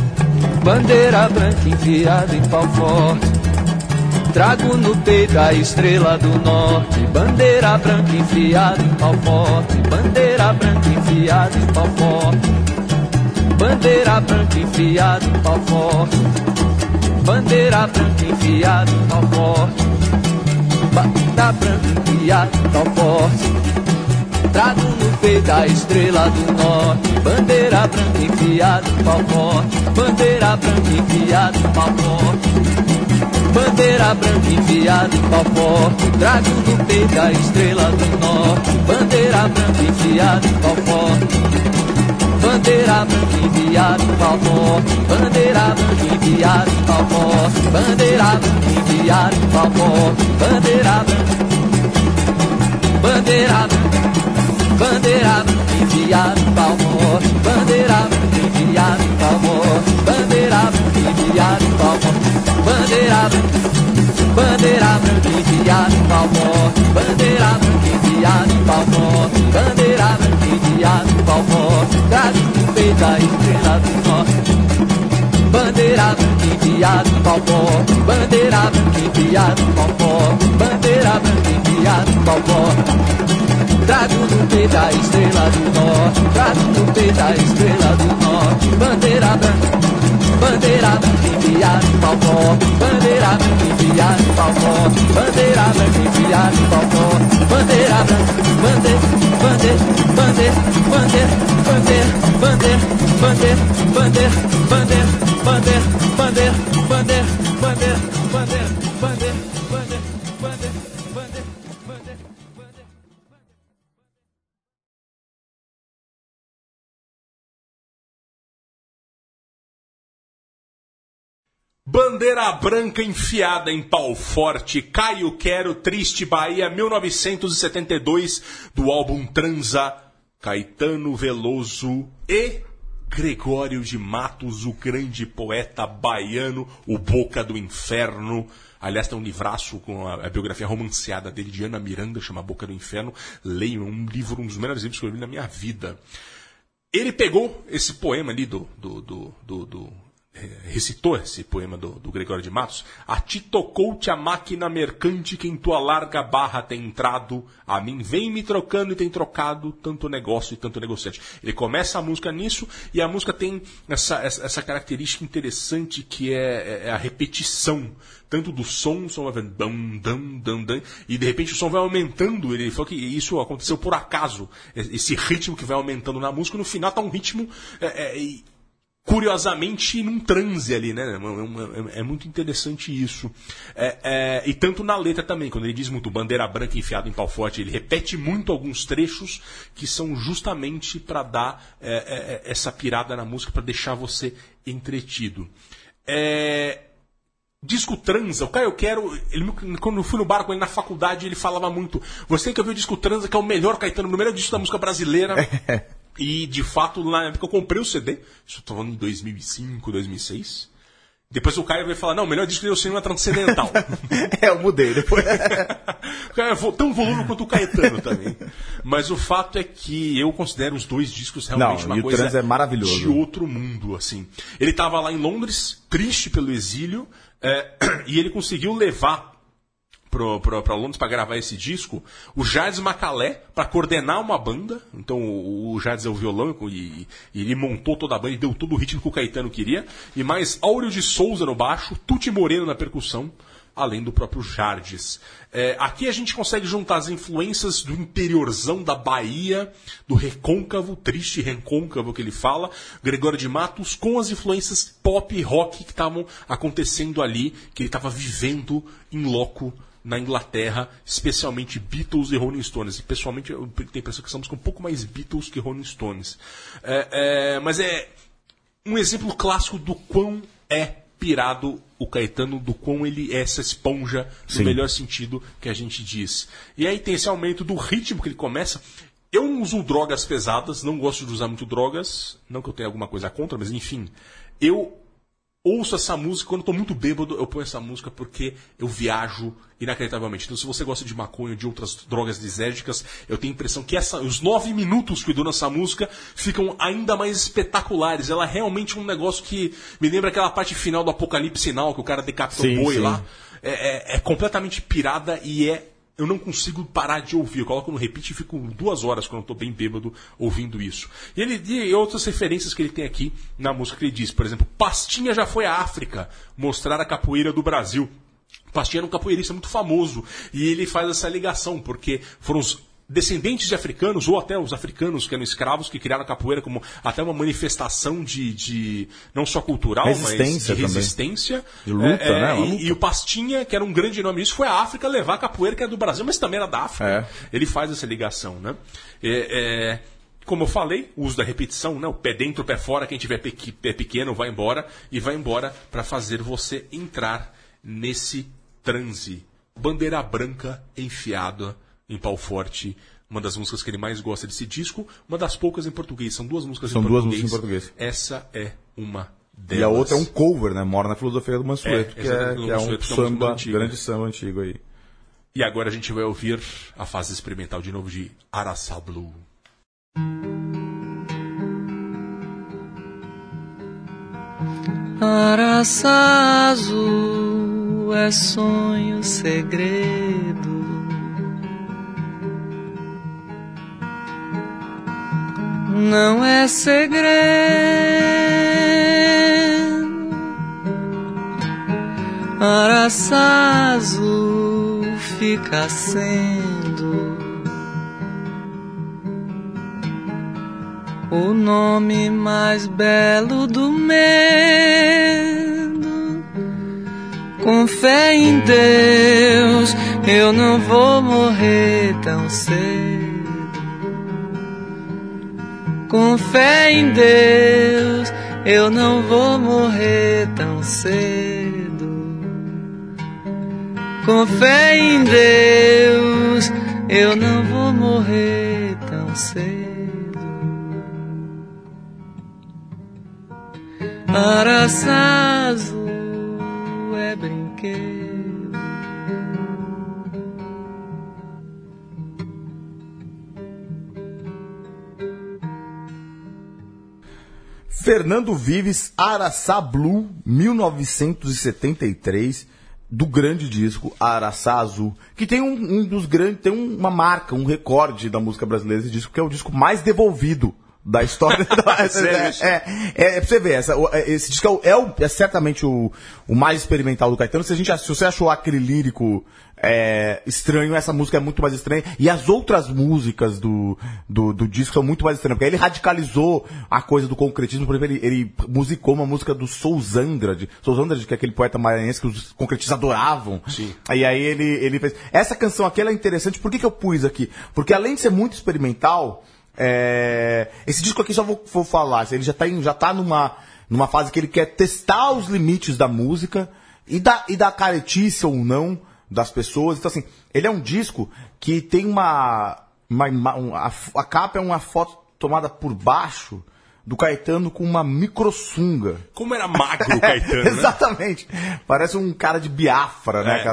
bandeira branca enfiada em pau forte. Trago no peito a estrela do norte, bandeira branca enfiada em pau forte, bandeira branca enfiada em pau forte, bandeira branca enfiada em pau forte, bandeira branca enfiada em pau forte, bandeira branca enfiada em pau forte. Trago no peito a estrela do norte, bandeira branca enfiada em pau forte, bandeira branca enfiada em pau forte. Bandeira branca enfiada em pau forte. Trago no peito a estrela do norte. Bandeira branca enfiada em pau forte. Bandeira branca enfiada em pau forte. Bandeira branca enfiada em pau forte. Bandeira branca enfiada em pau forte. Bandeira branca. Bandeira branca bandeira enviado palmo, bandeira enviado palmo, bandeira enviado palmo, bandeira, bandeira enviado palmo, bandeira enviado palmo, bandeira enviado palmo, traz o peito a estrela do norte. Bandeira enviado palmo, bandeira enviado palmo, bandeira enviado palmo. Trago no peito a estrela do norte, trago no peito a estrela do norte, bandeira branca. Bandeira branca enfiada em forte, bandeira branca enfiada em forte, bandeira branca enfiada em forte, bandeira branca, bandeira, bandeira, bandeira, bandeira, bandeira, bandeira, bandeira, bandeira, bandeira, bandeira, bandeira, bandeira, bandeira, bandeira, bandeira, Bandeira branca enfiada em pau forte, Caio Quero, Triste Bahia, 1972, do álbum Transa, Caetano Veloso e Gregório de Matos, o grande poeta baiano, o Boca do Inferno. Aliás, tem um livraço com a, biografia romanceada dele, de Ana Miranda, chama Boca do Inferno. Leiam, é um livro, um dos melhores livros que eu li na minha vida. Ele pegou esse poema ali do, do, do, do recitou esse poema do, do, Gregório de Matos. A ti tocou-te a máquina mercante que em tua larga barra tem entrado, a mim vem me trocando e tem trocado tanto negócio e tanto negociante. Ele começa a música nisso e a música tem essa, essa, característica interessante que é, é, a repetição. Tanto do som, o som vai dam, dam, dam, dam, e de repente o som vai aumentando. Ele falou que isso aconteceu por acaso. Esse ritmo que vai aumentando na música, no final tá um ritmo. É, é, curiosamente num transe ali, né? É, é, é muito interessante isso. É, é, e tanto na letra também, quando ele diz muito bandeira branca enfiada em pau forte, ele repete muito alguns trechos que são justamente para dar é, é, essa pirada na música, para deixar você entretido. disco transa. O Caio Quero, ele, quando eu fui no bar com ele na faculdade, ele falava muito. Você tem que ouvir o disco transa, que é o melhor Caetano, o melhor disco da música brasileira. (laughs) e de fato, na época eu comprei o CD, tô falando em 2005, 2006. Depois o Caio vai falar, não, o melhor disco do cinema transcendental. (laughs) é, eu mudei depois. (laughs) o é tão volume quanto o Caetano também. Mas o fato é que eu considero os dois discos realmente Não, uma e o coisa Trans é maravilhoso. de outro mundo, assim. Ele estava lá em Londres, triste pelo exílio, é, (clears throat) e ele conseguiu levar para Londres para gravar esse disco, o Jardim Macalé para coordenar uma banda. Então o, o Jardim é o violão e, e, ele montou toda a banda e deu todo o ritmo que o Caetano queria. E mais Áureo de Souza no baixo, Tuti Moreno na percussão, além do próprio Jardes. É, aqui a gente consegue juntar as influências do interiorzão da Bahia, do recôncavo, triste recôncavo que ele fala, Gregório de Matos, com as influências pop e rock que estavam acontecendo ali, que ele estava vivendo em loco na Inglaterra, especialmente Beatles e Rolling Stones. E pessoalmente eu tenho a impressão que somos um pouco mais Beatles que Rolling Stones. É, é, mas é um exemplo clássico do quão é pirado o Caetano, do quão ele é essa esponja, no Sim. melhor sentido que a gente diz. E aí tem esse aumento do ritmo que ele começa. Eu não uso drogas pesadas, não gosto de usar muito drogas, não que eu tenha alguma coisa contra, mas enfim. Eu ouço essa música, quando eu tô muito bêbado, eu ponho essa música porque eu viajo inacreditavelmente. Então, se você gosta de maconha ou de outras drogas lisérgicas, eu tenho a impressão que essa, os nove minutos que duram essa música ficam ainda mais espetaculares. Ela é realmente um negócio que me lembra aquela parte final do Apocalipse Sinal, que o cara decapita Sim, o boi sim. lá. É, é- é completamente pirada e é. Eu não consigo parar de ouvir. Eu coloco no repeat e fico duas horas quando eu tô bem bêbado ouvindo isso. E ele e outras referências que ele tem aqui na música que ele diz, por exemplo, Pastinha já foi à África mostrar a capoeira do Brasil. Pastinha era um capoeirista muito famoso e ele faz essa ligação porque foram os descendentes de africanos ou até os africanos que eram escravos que criaram a capoeira como até uma manifestação de, de não só cultural mas Resistência de também. resistência De luta, É, é, né? Uma e- luta. e o Pastinha, que era um grande nome disso, foi à África levar a capoeira, que é do Brasil, mas também era da África. É. Ele faz essa ligação, né? É, é, como eu falei, o uso da repetição, né? o pé dentro, o pé fora, quem tiver pé pequeno vai embora, e vai embora para fazer você entrar nesse transe. Bandeira branca enfiada em pau forte. Uma das músicas que ele mais gosta desse disco, uma das poucas em português. São duas músicas São em duas português. músicas em português. Essa é uma delas. E a outra é um cover, né? Mora na filosofia do Mansueto, É, que, é, que é um é samba, antiga. grande samba antigo aí. E agora a gente vai ouvir a fase experimental de novo de Araçá Blue. Araçá azul é sonho segredo. Não é segredo. Araçá azul fica sendo o nome mais belo do medo. Com fé em Deus, eu não vou morrer tão cedo. Com fé em Deus, eu não vou morrer tão cedo. Com fé em Deus, eu não vou morrer tão cedo. Araçá azul é brinquedo. Fernando Vives, Araçá Blue, 1973, do grande disco Araçá Azul, que tem um, um dos grandes, tem uma marca, um recorde da música brasileira esse disco, que é o disco mais devolvido da história. (laughs) da, (laughs) isso? é, é, é pra você ver, essa, é, esse disco é, o- é, o- é certamente o, o mais experimental do Caetano. Se, a gente, se você achou aquele lírico é, estranho, essa música é muito mais estranha. E as outras músicas do, do, do disco são muito mais estranhas, porque aí ele radicalizou a coisa do concretismo. Por exemplo, ele, ele musicou uma música do Sousandrade. Sousandrade, que é aquele poeta maranhense que os concretistas adoravam. Sim. E aí ele, ele fez. Essa canção aqui ela é interessante. Por que, que eu pus aqui? Porque além de ser muito experimental, é, esse disco aqui só vou, vou falar. Ele já tá, em- já tá numa, numa fase que ele quer testar os limites da música. e da, e da caretice ou não das pessoas. Então, assim, ele é um disco que tem uma. uma, ima- um- a, a capa é uma foto tomada por baixo do Caetano com uma microsunga. Como era magro o (laughs) Caetano, né? Exatamente. Parece um cara de Biafra, né?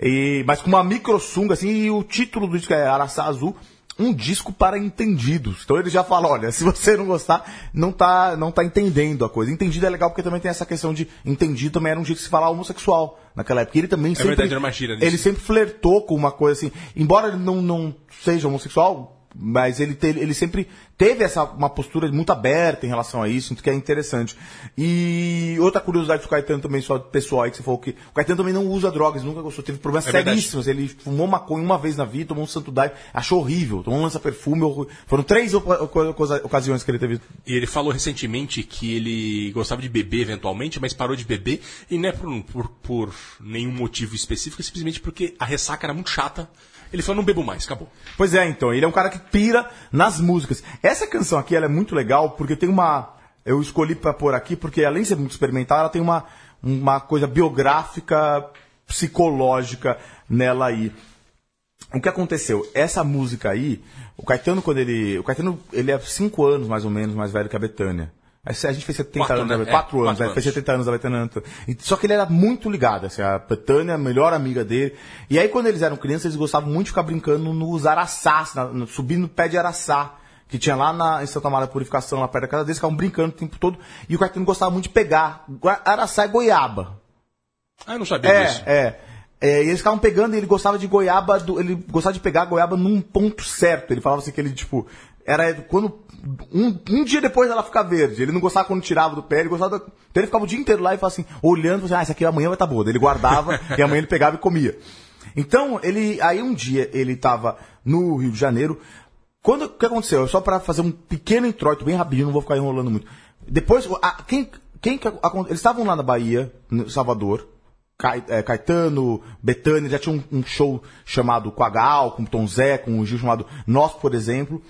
É. E, mas com uma microsunga, assim, e o título do disco é Araçá Azul, um disco para entendidos. Então ele já fala, olha, se você não gostar, não tá, não tá entendendo a coisa. Entendido é legal porque também tem essa questão de entendido também era um jeito de se falar homossexual naquela época. Ele também sempre... É verdade, era uma gíria. Ele sempre flertou com uma coisa assim, embora ele não, não seja homossexual, mas ele, te- ele sempre teve essa uma postura muito aberta em relação a isso, que é interessante. E outra curiosidade do Caetano também, só pessoal aí, que você falou que o Caetano também não usa drogas, nunca gostou, teve problemas É verdade. seríssimos. Ele fumou maconha uma vez na vida, tomou um santo daime, achou horrível, tomou um lança-perfume, foram três ocasiões que ele teve. E ele falou recentemente que ele gostava de beber eventualmente, mas parou de beber, e não é por, por, por nenhum motivo específico, é simplesmente porque a ressaca era muito chata. Ele falou, não bebo mais, acabou. Pois é, então, ele é um cara que pira nas músicas. Essa canção aqui, ela é muito legal, porque tem uma... Eu escolhi pra pôr aqui, porque além de ser muito experimental, ela tem uma, uma coisa biográfica, psicológica nela aí. O que aconteceu? Essa música aí, o Caetano, quando ele... O Caetano, ele é cinco anos, mais ou menos, mais velho que a Betânia. A gente fez 70 Quatro, anos, né? É, quatro anos, quatro né? fez anos. 70 anos da Betânia. Só que ele era muito ligado, assim, a Betânia, a melhor amiga dele. E aí, quando eles eram crianças, eles gostavam muito de ficar brincando nos araçás, na, no- subindo no pé de araçá, que tinha lá na, em Santa Maria Purificação, lá perto da casa deles, ficavam brincando o tempo todo. E o Caetano gostava muito de pegar. Araçá é goiaba. Ah, eu não sabia É, disso. é. É, e eles ficavam pegando e ele gostava de goiaba, do- ele gostava de pegar a goiaba num ponto certo. Ele falava assim que ele, tipo, era quando. Um, um dia depois ela ficar verde. Ele não gostava quando tirava do pé, ele gostava. da- Então ele ficava o dia inteiro lá e falava assim, olhando, assim, ah, essa aqui amanhã vai estar boa. Daí Ele guardava (laughs) e amanhã ele pegava e comia. Então, ele. Aí um dia ele tava no Rio de Janeiro. Quando o que aconteceu? Só para fazer um pequeno introito, bem rapidinho, não vou ficar enrolando muito. Depois, a- quem, quem que eles estavam lá na Bahia, no Salvador. É, Caetano, Betânia, já tinha um, um show chamado com a Gal, com o Tom Zé, com o Gil chamado Nós, por exemplo.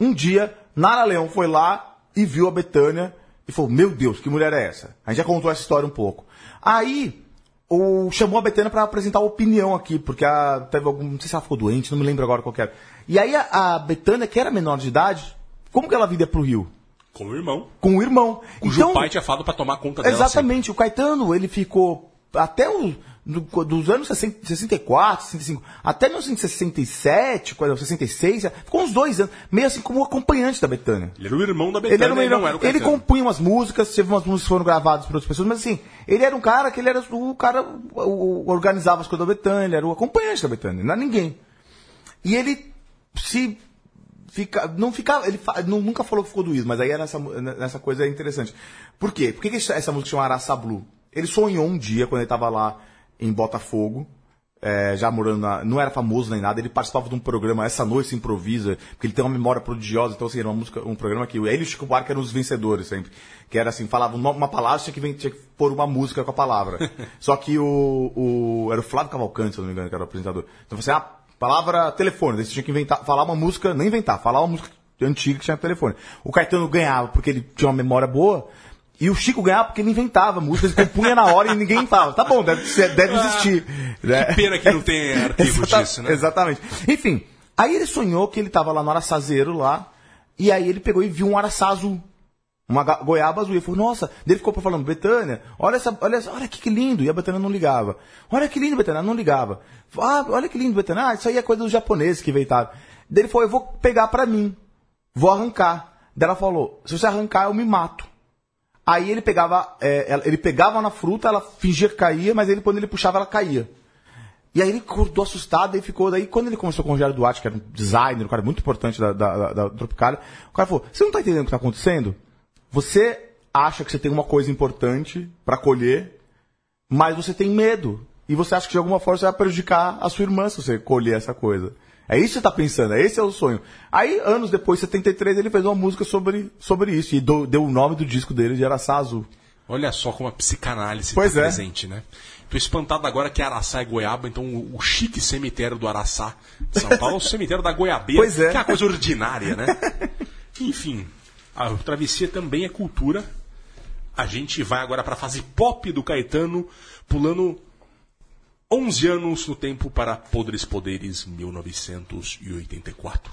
Um dia, Nara Leão foi lá e viu a Betânia e falou: Meu Deus, que mulher é essa? A gente já contou essa história um pouco. Aí, o, chamou a Betânia para apresentar a opinião aqui, porque a, teve algum. Não sei se ela ficou doente, não me lembro agora qual que era. E aí, a, a Betânia, que era menor de idade, como que ela viria pro Rio? Com o irmão. Com o irmão. Cujo Então- pai tinha falado pra tomar conta dela. Exatamente. O Caetano, ele ficou até o, do- dos anos 60, 64, 65, até 1967, quando- 66, ficou uns dois anos, meio assim como acompanhante da Betânia. Ele era o irmão da Betânia Ele era e irmão, não era o ele Caetano. compunha umas músicas, teve umas músicas que foram gravadas por outras pessoas, mas assim, ele era um cara que ele era o cara, o, o- organizava as coisas da Betânia, ele era o acompanhante da Betânia, não era ninguém. E ele se fica, não ficava, ele fa- nu- nunca falou que ficou doído, mas aí era nessa, nessa coisa interessante. Por quê? Por que, que essa música chama Araçá Blue? Ele sonhou um dia, quando ele estava lá em Botafogo, é, já morando na, não era famoso nem nada, ele participava de um programa, Essa Noite se Improvisa, porque ele tem uma memória prodigiosa, então assim, era uma música, um programa que ele e o Chico Buarque eram os vencedores sempre. Que era assim, falava um uma palavra, tinha que, ven- tinha que pôr uma música com a palavra. (laughs) Só que o, o, era o Flávio Cavalcante, se não me engano, que era o apresentador. Então você, ah, palavra telefone, daí você tinha que inventar, falar uma música, não inventar, falar uma música antiga que tinha telefone. O Caetano ganhava porque ele tinha uma memória boa, e o Chico ganhava porque ele inventava músicas, ele compunha na hora e ninguém falava. Tá bom, deve, deve existir. né? Que pena que não tem (laughs) arquivo Exata- disso, né? Exatamente. Enfim, aí ele sonhou que ele tava lá no araçazeiro lá, e aí ele pegou e viu um araçá azul. Uma goiaba azul. E ele falou, nossa, daí ele ficou falando, Betânia, olha essa, olha essa, olha que, lindo. E a Betânia não ligava. Olha que lindo, Betânia, não ligava. Ah, olha que lindo, Betânia. Ah, isso aí é coisa dos japoneses que inventaram. Daí ele falou, eu vou pegar pra mim. Vou arrancar. Daí ela falou, se você arrancar, eu me mato. Aí ele pegava, é, ele pegava na fruta, ela fingia que caía, mas ele, quando ele puxava, ela caía. E aí ele acordou assustado e ficou. Daí, quando ele começou com o Rogério Duarte, que era um designer, um cara muito importante da, da, da, da Tropicália, o cara falou: Você não tá entendendo o que tá acontecendo? Você acha que você tem uma coisa importante pra colher, mas você tem medo. E você acha que de alguma forma você vai prejudicar a sua irmã se você colher essa coisa. É isso que você tá pensando, é esse é o sonho. Aí, anos depois, em 73, ele fez uma música sobre, sobre isso. E do- deu o nome do disco dele de Araçá Azul. Olha só como a psicanálise Pois está é. presente, né? Tô espantado agora que Araçá é Goiaba, então o, o chique cemitério do Araçá de São Paulo é o cemitério da Goiabeira, Pois é. que é uma coisa ordinária, né? (laughs) Enfim, a travessia também é cultura. A gente vai agora para a fase pop do Caetano, pulando 11 anos no tempo para Podres Poderes 1984.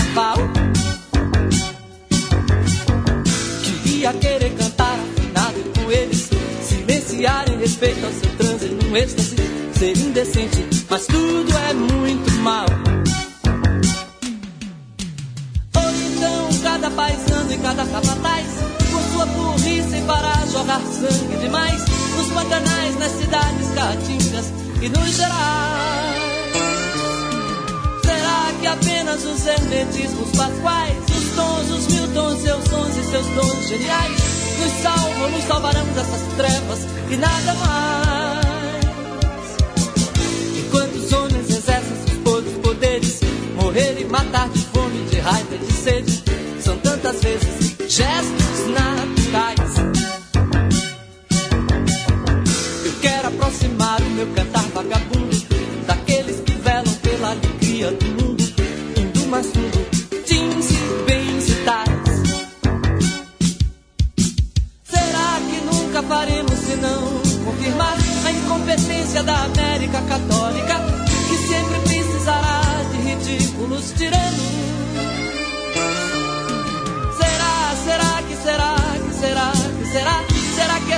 Queria querer cantar afinado com eles, silenciar em respeito ao seu transe num êxtase, ser indecente, mas tudo é muito mal. Ou então cada paisano e cada capataz, com sua burrice para jorrar sangue demais, nos pantanais, nas cidades caatingas e nos gerais. Que apenas os hermetismos pasquais, os tons, os mil tons, seus sons e seus dons geniais, nos salvam, nos salvarão dessas trevas e nada mais? Enquanto os homens exercem seus podres poderes, morrer e matar de fome, de raiva e de sede, são tantas vezes gestos naturais. Eu quero aproximar o meu cantar vagabundo daqueles que velam pela alegria do mundo, mais tais. Será que se de tiranos? Será, que será, que será, que será? Será que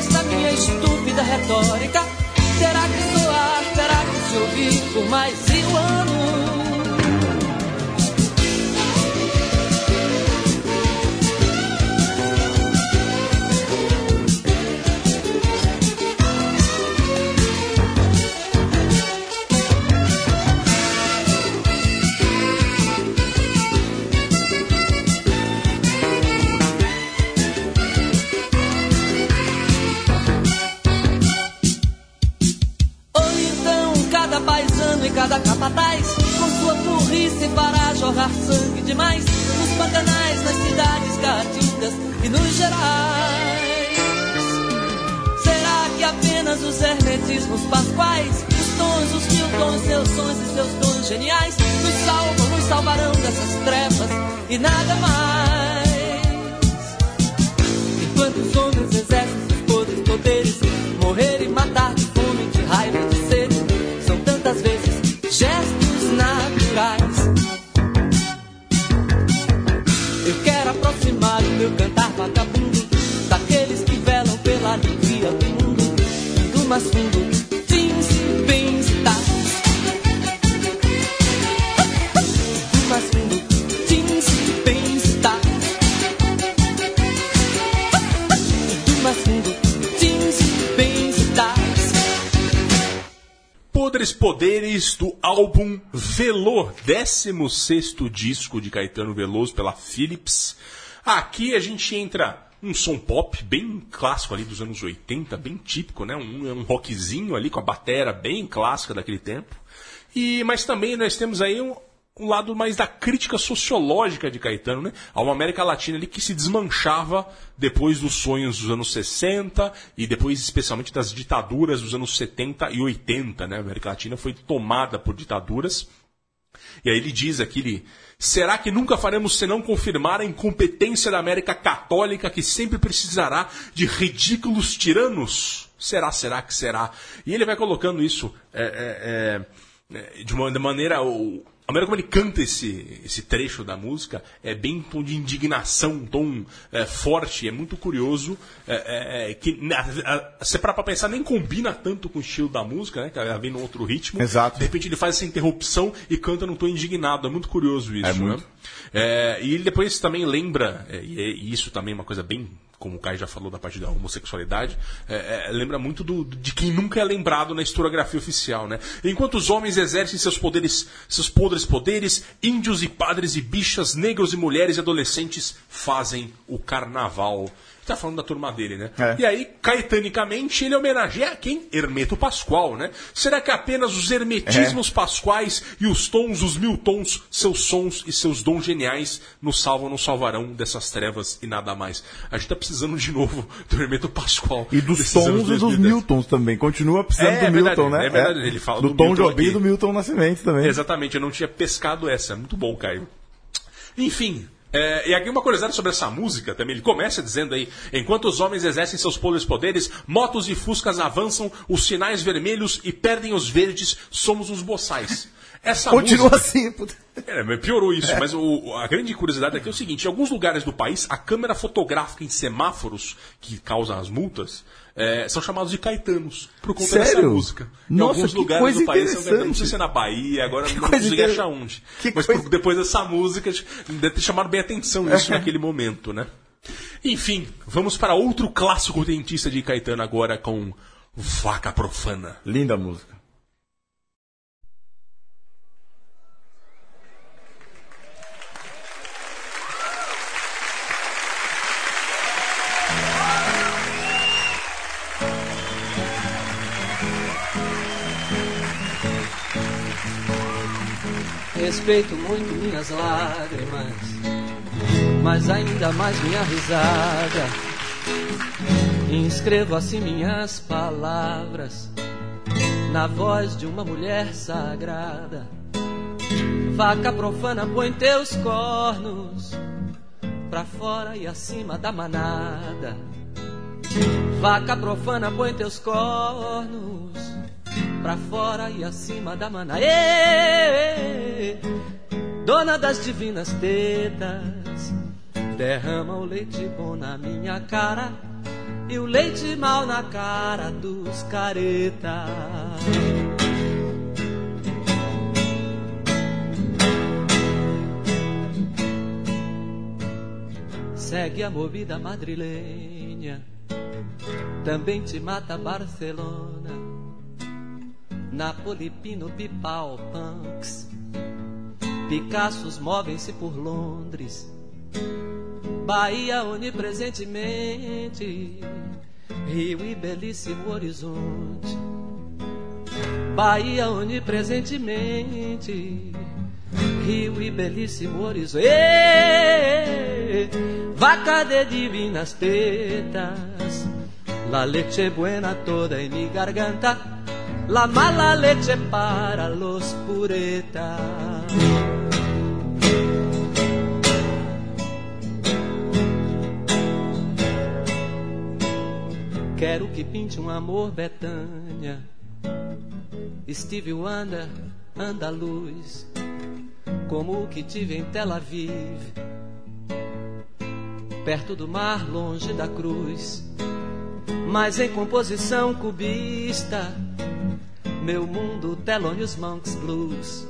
álbum Velô, 16 disco de Caetano Veloso pela Philips. Aqui a gente entra um som pop bem clássico ali dos anos 80, bem típico, né? Um, um rockzinho ali com a batera bem clássica daquele tempo. E mas também nós temos aí um, um lado mais da crítica sociológica de Caetano, né? A uma América Latina ali que se desmanchava depois dos sonhos dos anos 60 e depois especialmente das ditaduras dos anos 70 e 80, né? A América Latina foi tomada por ditaduras. E aí ele diz aqui, ele, será que nunca faremos senão confirmar a incompetência da América Católica que sempre precisará de ridículos tiranos? Será, será que será? E ele vai colocando isso é, é, é, de uma maneira maneira como ele canta esse, esse trecho da música é bem um tom de indignação, um tom é, forte, é muito curioso. É, é, que se parar pra pensar, nem combina tanto com o estilo da música, né? Que ela vem num outro ritmo. Exato. De repente ele faz essa interrupção e canta num tom indignado. É muito curioso isso, É né? muito. É, e ele depois também lembra, é, e, e isso também é uma coisa bem como o Kai já falou da parte da homossexualidade, é, é, lembra muito do, de quem nunca é lembrado na historiografia oficial, né? Enquanto os homens exercem seus poderes, seus podres poderes, índios e padres e bichas, negros e mulheres e adolescentes fazem o carnaval. Tá falando da turma dele, né? É. E aí, caetanicamente, ele homenageia quem? Hermeto Pascoal, né? Será que apenas os hermetismos pasquais e os tons, os mil tons, seus sons e seus dons geniais nos salvam, nos salvarão dessas trevas e nada mais? A gente tá precisando de novo (laughs) do Hermeto Pascoal. E dos tons e dos 2010. Miltons também. Continua precisando É, do é verdade, Milton, né? é verdade, ele fala do, do Tom Jobim e do Milton Nascimento também. Exatamente, eu não tinha pescado essa. Muito bom, Caio. Enfim. É, e aqui uma curiosidade sobre essa música também. Ele começa dizendo aí: enquanto os homens exercem seus poderes poderes, motos e fuscas avançam, os sinais vermelhos e perdem os verdes, somos os boçais. Essa Continua música, assim. puta. é, piorou isso, mas o- a grande curiosidade aqui é o seguinte: em alguns lugares do país, a câmera fotográfica em semáforos que causam as multas é, são chamados de caetanos por conta dessa Sério? música. Em Nossa, alguns que lugares do país. Não sei se é na Bahia, agora não coisa consegui achar onde. que mas coisa- por- depois dessa música, deve ter chamado bem a atenção isso naquele momento, né? Enfim, vamos para outro clássico dentista de Caetano agora com Vaca Profana. Linda música. Respeito muito minhas lágrimas, mas ainda mais minha risada. Inscrevo assim minhas palavras na voz de uma mulher sagrada. Vaca profana, põe teus cornos pra fora e acima da manada. Vaca profana, põe teus cornos pra fora e acima da manada. Ê, Dona das divinas tetas, derrama o leite bom na minha cara e o leite mal na cara dos careta. Segue a movida madrilenha, também te mata Barcelona. Napoli, Pino, Pipal, Punks. Picassos movem-se por Londres. Bahia onipresentemente. Rio e belíssimo horizonte. Bahia onipresentemente. Rio e belíssimo horizonte. Vaca de divinas tetas. La leche buena toda en mi garganta. La mala leche para los puretas. Quero que pinte um amor Betânia. Steve Wonder, andaluz, como o que tive em Tel Aviv, perto do mar, longe da cruz, mas em composição cubista, meu mundo Thelonious Monks Blues,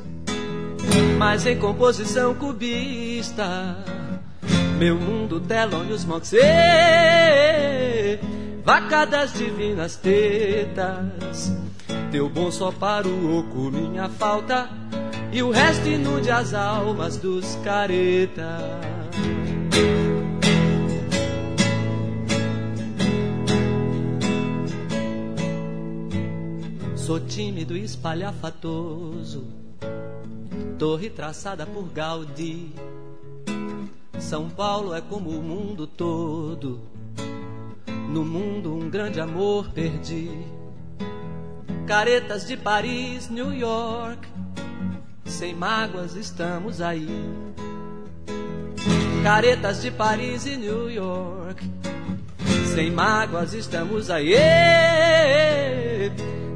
mas em composição cubista, meu mundo Thelonious Monks, Ê, vaca das divinas tetas, teu bom só para o oco, minha falta, e o resto inude as almas dos careta. Sou tímido e espalhafatoso, torre traçada por Gaudí. São Paulo é como o mundo todo. No mundo um grande amor perdi. Caretas de Paris, New York. Sem mágoas estamos aí. Caretas de Paris e New York. Sem mágoas estamos aí.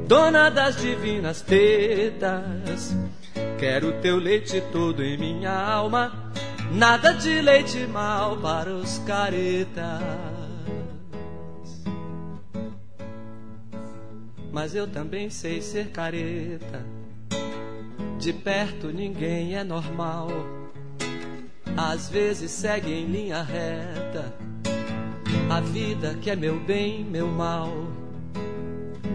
Dona das divinas tetas. Quero teu leite todo em minha alma. Nada de leite mal para os caretas. Mas eu também sei ser careta. De perto ninguém é normal. Às vezes segue em linha reta. A vida que é meu bem, meu mal.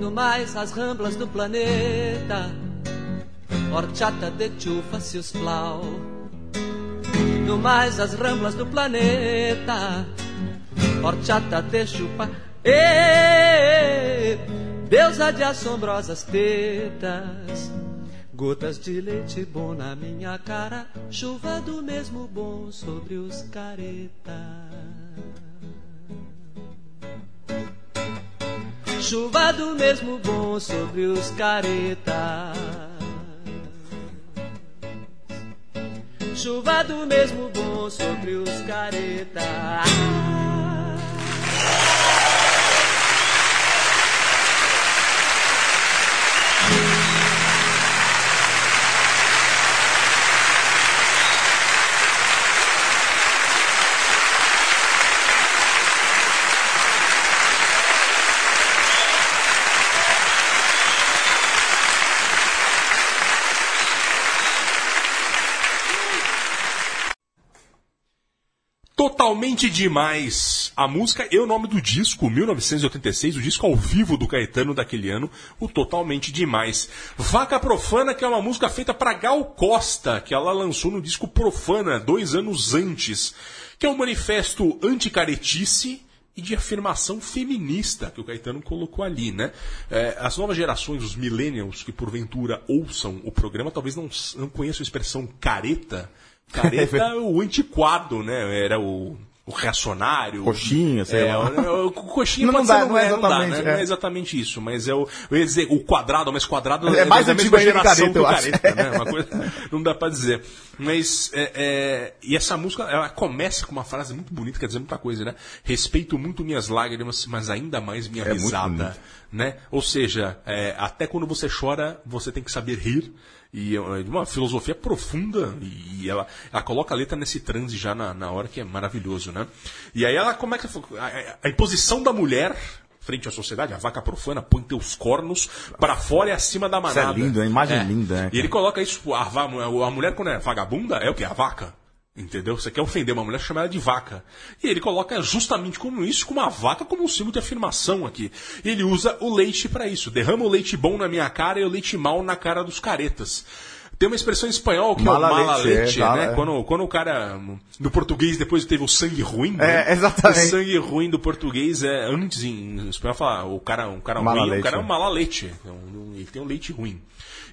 No mais, as ramblas do planeta. Horchata de chufa se os plau. No mais, as ramblas do planeta. Horchata de chupa. E deusa de assombrosas tetas. Gotas de leite bom na minha cara, chuva do mesmo bom sobre os caretas. Chuva do mesmo bom sobre os caretas. Chuva do mesmo bom sobre os caretas. Totalmente demais. A música e o nome do disco, 1986, o disco ao vivo do Caetano daquele ano, o Totalmente Demais. Vaca Profana, que é uma música feita para Gal Costa, que ela lançou no disco Profana, dois anos antes, que é um manifesto anticaretice e de afirmação feminista que o Caetano colocou ali, né? É, as novas gerações, os millennials que porventura ouçam o programa, talvez não, não conheçam a expressão careta, Careta (laughs) é o antiquado, né? Era o, o reacionário. Coxinha, sei é, lá. O, o coxinha Não, pode não ser, dá, não é é, não dá, exatamente, né? é. Não é exatamente isso, mas é o, eu ia dizer, o quadrado, mas quadrado É mais da mesma geração careta, que eu o acho. careta, né? Uma coisa, (laughs) não dá pra dizer. Mas, é, é, e essa música, ela começa com uma frase muito bonita, quer dizer muita coisa, né? Respeito muito minhas lágrimas, mas ainda mais minha É risada né? Ou seja, é, até quando você chora, você tem que saber rir. E é de uma filosofia profunda. E ela, ela coloca a letra nesse transe já na, na hora que é maravilhoso, né? E aí ela, como é que. A, a- a imposição da mulher frente à sociedade, a vaca profana, põe teus cornos pra fora e acima da Isso é manada. lindo, é imagem linda, né, E ele coloca isso, a, va- a mulher quando é vagabunda, é o que? A vaca. Entendeu? Você quer ofender uma mulher, chama ela de vaca. E ele coloca justamente como isso, como a vaca, como um símbolo de afirmação aqui. E ele usa o leite para isso. Derrama o leite bom na minha cara e o leite mau na cara dos caretas. Tem uma expressão em espanhol que Mala é o mala leite, é, leite, fala, né? é. Quando, quando o cara, no português, depois teve o sangue ruim, né? É, exatamente. O sangue ruim do português é, antes em espanhol fala, o cara, um cara Mala ruim, o leite, cara é é. um mala leite. Então, ele tem um leite ruim.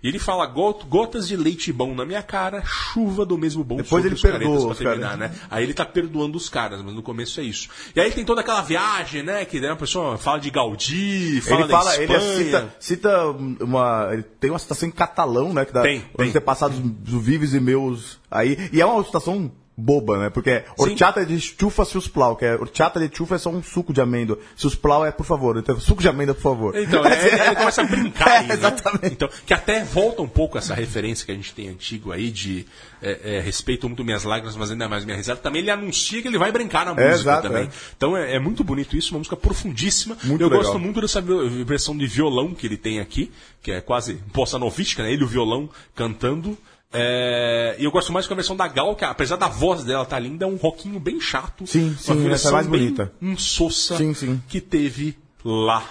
E ele fala "Got- gotas de leite bom na minha cara, chuva do mesmo bom Depois ele os perdoa pra os terminar, caras. né? Aí ele tá perdoando os caras, mas no começo é isso. E aí tem toda aquela viagem, né? Que né, a pessoa fala de Gaudí, fala ele da fala, ele Espanha. cita, cita uma. Ele tem uma citação em catalão, né? Que dá, Tem, os tem. antepassados do Vives e meus aí. E é uma citação boba, né? Porque é horchata de chufa se os plau, que é horchata de chufa é só um suco de amêndoa. Se os plau é por favor, então suco de amêndoa, por favor. Então, é, (laughs) é, ele começa a brincar aí, (laughs) É, né? exatamente. Então, que até volta um pouco essa referência que a gente tem antigo aí de é, é, respeito muito minhas lágrimas, mas ainda mais minha risada. Também ele anuncia que ele vai brincar na música exato, também. é. Então é, é muito bonito isso, uma música profundíssima. Muito Eu legal. gosto muito dessa versão de violão que ele tem aqui, que é quase bossa novística, né? Ele o violão cantando. É, e eu gosto mais com a versão da Gal, que apesar da voz dela tá linda, é um rockinho bem chato. Sim, sim, uma essa é mais bonita. insossa Sim, sim. que teve lá.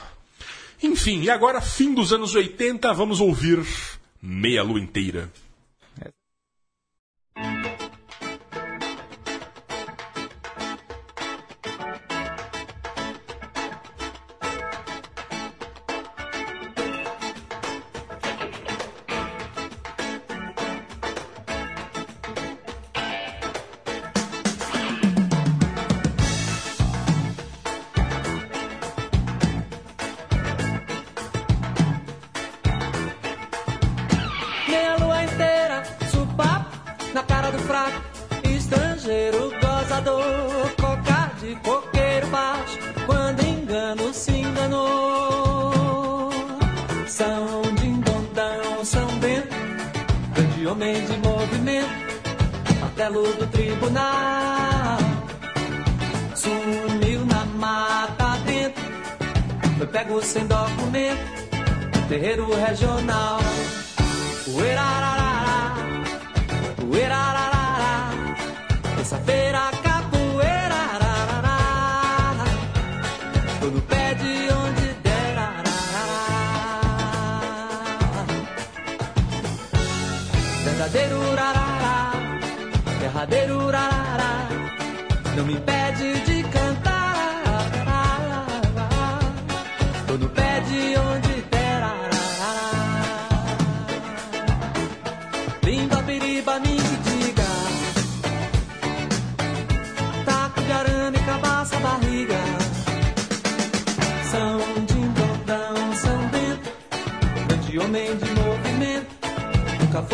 Enfim, e agora, fim dos anos 80, vamos ouvir Meia Lua Inteira. engano, se enganou. São Dindondão, São Bento, grande homem de movimento, martelo do tribunal. Sumiu na mata dentro, foi pego sem documento, terreiro regional. Uerararará, uerararará, terça-feira no pé de onde der. Verdadeiro rarará, derradeiro rarará, não me impede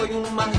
nunca foi um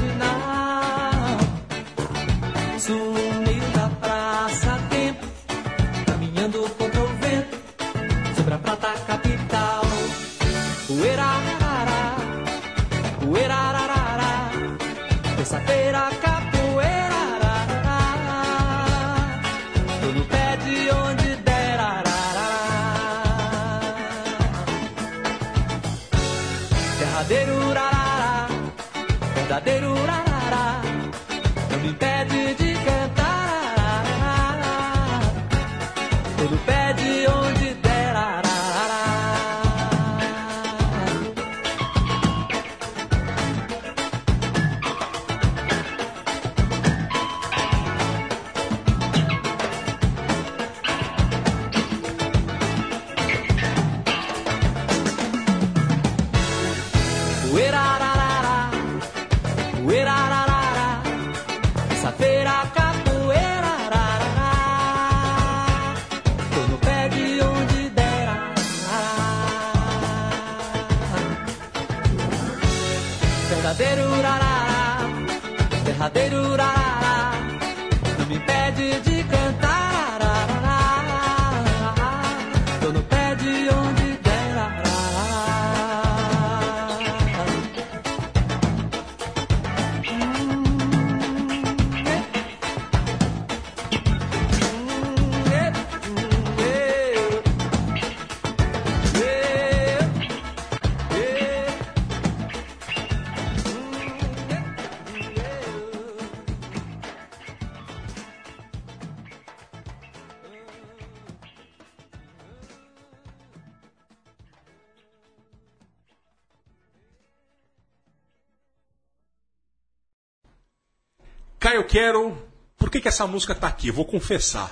Quero, por que, que essa música tá aqui? Vou confessar.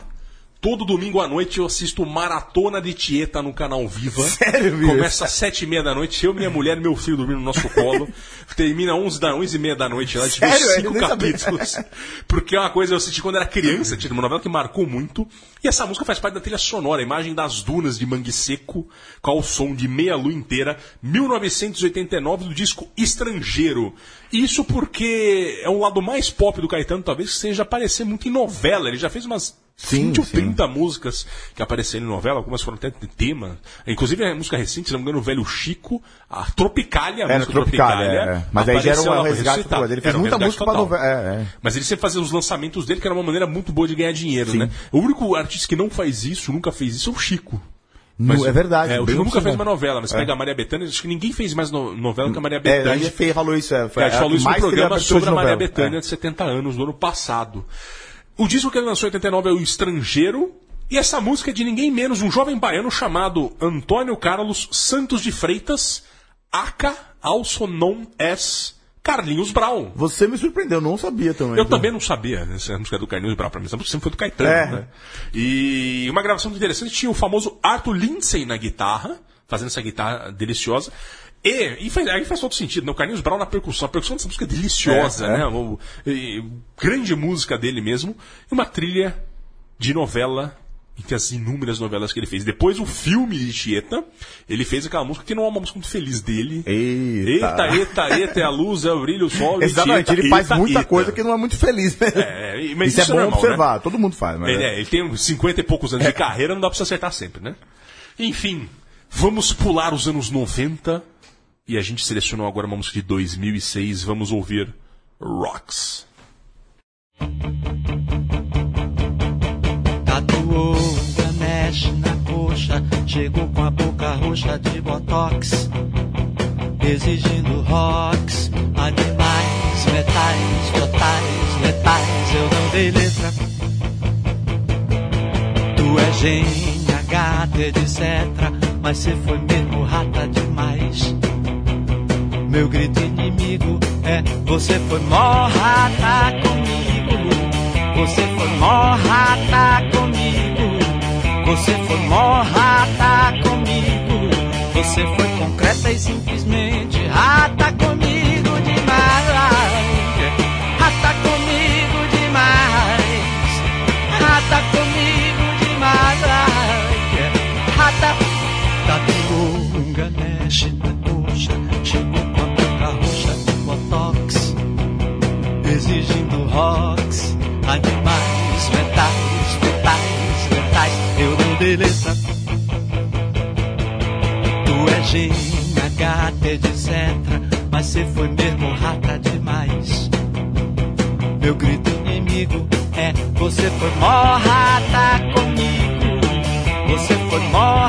Todo domingo à noite eu assisto Maratona de Tieta no canal Viva. (laughs) Sério, bicho? Começa às sete e meia da noite, eu, minha mulher e meu filho dormindo no nosso colo. (laughs) Termina onze da onze e meia da noite. Lá, Sério? cinco capítulos. (laughs) Porque é uma coisa que eu assisti quando era criança, tinha uma novela que marcou muito. E essa música faz parte da trilha sonora, a imagem das dunas de Mangue Seco, com o som de meia lua inteira, 1989, do disco Estrangeiro. Isso porque é um lado mais pop do Caetano, talvez seja aparecer muito em novela. Ele já fez umas Sim, 20 ou sim. 30 músicas que apareceram em novela, algumas foram até de tema. Inclusive a música recente, se não me engano, o Velho Chico, a Tropicália, a É, música Tropicália, é, é. Mas aí já era um pra resgate pro- ele fez um muita música pra total. novela, é, é. Mas ele sempre fazia os lançamentos dele, que era uma maneira muito boa de ganhar dinheiro, né? O único artista que não faz isso, nunca fez isso, é o Chico. No- é verdade. É, o Chico nunca fez uma novela, mas É. pega a Maria Bethânia, acho que ninguém fez mais no- novela que a Maria É, Bethânia. a gente falou isso. É, foi É, a gente falou isso no programa sobre a Maria. Bethânia É. de 70 anos, do ano passado. O disco que ele lançou em 89 é O Estrangeiro. E essa música é de ninguém menos um jovem baiano chamado Antônio Carlos Santos de Freitas, aka also known as Carlinhos Brown. Você me surpreendeu, não sabia também. Eu também não sabia, né, essa música é do Carlinhos Brown, pra mim essa música sempre foi do Caetano, É. né? E uma gravação muito interessante tinha o famoso Arthur Lindsay na guitarra, fazendo essa guitarra deliciosa. E, e faz, aí faz todo sentido, né? O Carlinhos Brown na percussão. A percussão dessa música é deliciosa, É, é. né? O- e- grande música dele mesmo. E uma trilha de novela, entre as inúmeras novelas que ele fez. Depois o filme de Tieta, ele fez aquela música que não é uma música muito feliz dele. Eita. Eita, eita, eita, é a luz, é o brilho, o sol, Exatamente, ele faz eita, muita eita. coisa que não é muito feliz, né? É, mas isso, isso é é bom normal, observar, todo mundo faz. Mas Ele, é, ele tem uns 50 e poucos anos de carreira, não dá pra se acertar sempre, né? Enfim, vamos pular os anos 90 e a gente selecionou agora uma música de 2006. Vamos ouvir Rocks. Tatuou Ganesh na coxa, chegou com a boca roxa de botox, exigindo rocks, animais, metais, totais, letais. Eu não dei letra. Tu é gênia, gata, etc. Mas cê foi mesmo rata demais. Meu grito inimigo é: Você foi mó rata comigo. Você foi mó rata comigo. Você foi mó rata comigo. Você foi concreta e simplesmente rata Mas cê foi mesmo rata demais. Meu grito inimigo é: Você foi mó rata comigo. Você foi mó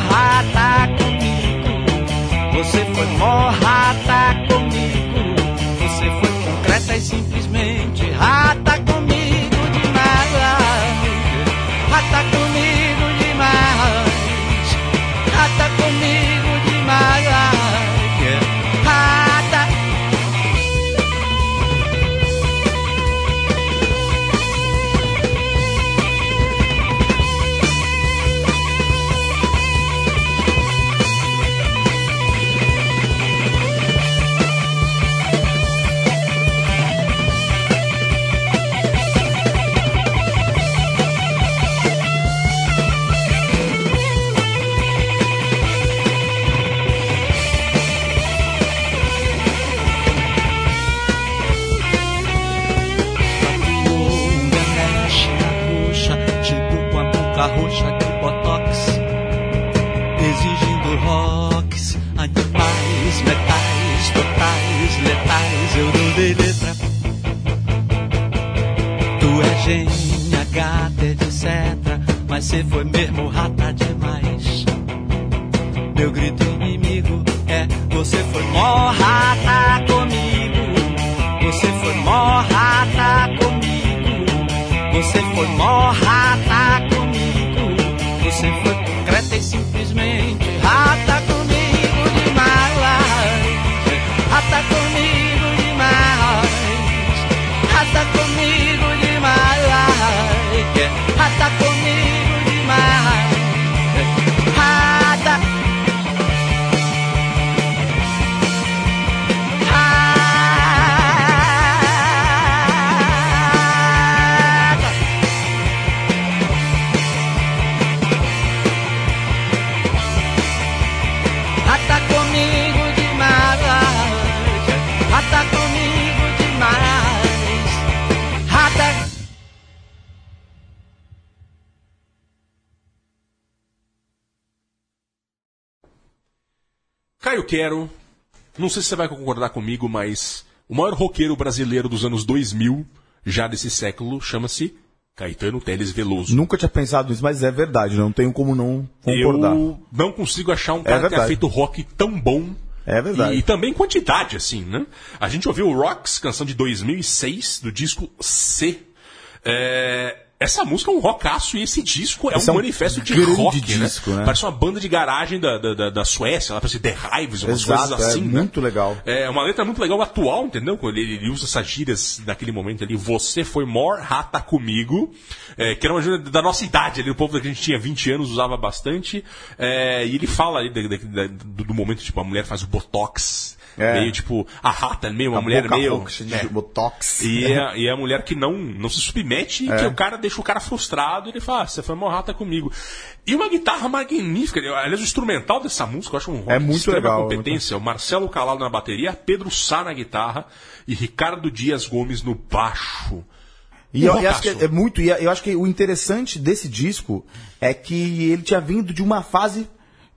Você foi mó Quero, não sei se você vai concordar comigo, mas o maior roqueiro brasileiro dos anos 2000, já desse século, chama-se Caetano Teles Veloso. Nunca tinha pensado nisso, mas é verdade, não tenho como não concordar. Eu não consigo achar um cara que tenha feito rock tão bom. É verdade. E, e também quantidade, assim, né? A gente ouviu o Rocks, canção de 2006, do disco C. É, Essa música é um rockaço e esse disco é Esse um é um manifesto de rock, disco, né? Parece uma banda de garagem da, da, da, Suécia, lá parece The Hives, umas Exato, coisas assim, é né? muito legal. É uma letra muito legal, atual, entendeu? Ele, ele usa essas gírias daquele momento ali. Você foi mor rata comigo. É, que era uma gíria da nossa idade ali. O povo que a gente tinha 20 anos usava bastante. É, e ele fala ali da- da- da- do, do momento, tipo, a mulher faz o botox. É. Meio tipo, a rata, meio uma A mulher boca meio. roxa de é. botox. E é, e é a mulher que não, não se submete É. e que o cara deixa o cara frustrado e ele fala, ah, você foi mó rata comigo. E uma guitarra magnífica. Aliás, o instrumental dessa música eu acho um rock É de muito legal, competência. O Marcelo Calado na bateria, Pedro Sá na guitarra e Ricardo Dias Gomes no baixo. E eu, eu acho que rocaço. é muito. E eu acho que o interessante desse disco é que ele tinha vindo de uma fase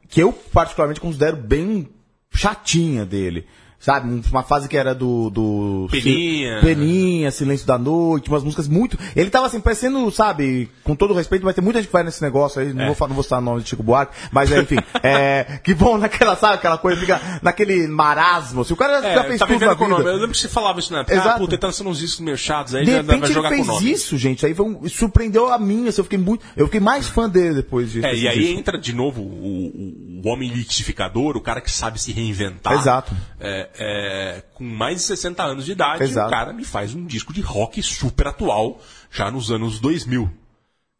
que eu particularmente considero bem chatinha dele. Sabe? Uma fase que era do. do Peninha. Peninha, Silêncio da Noite, umas músicas muito. Ele tava assim, parecendo, sabe, com todo respeito, vai ter muita gente que vai nesse negócio aí, não, É. vou, fa- não vou citar o nome de Chico Buarque, mas é, enfim, (laughs) é, que vão naquela, sabe, aquela coisa, fica naquele marasmo. Se o cara É, já fez tá tudo na o nome. vida. Eu lembro que você falava isso na época. Ah, Exato. puta, ele tá lançando uns discos meio chatos aí, De já repente vai ele fez isso, gente. Aí um- surpreendeu a mim. Assim, eu fiquei muito. Eu fiquei mais fã dele depois disso. É, e aí disco. entra de novo o, o- o homem liquidificador, o cara que sabe se reinventar. Exato. É, é, com mais de 60 anos de idade, Exato. o cara me faz um disco de rock super atual, já nos anos 2000.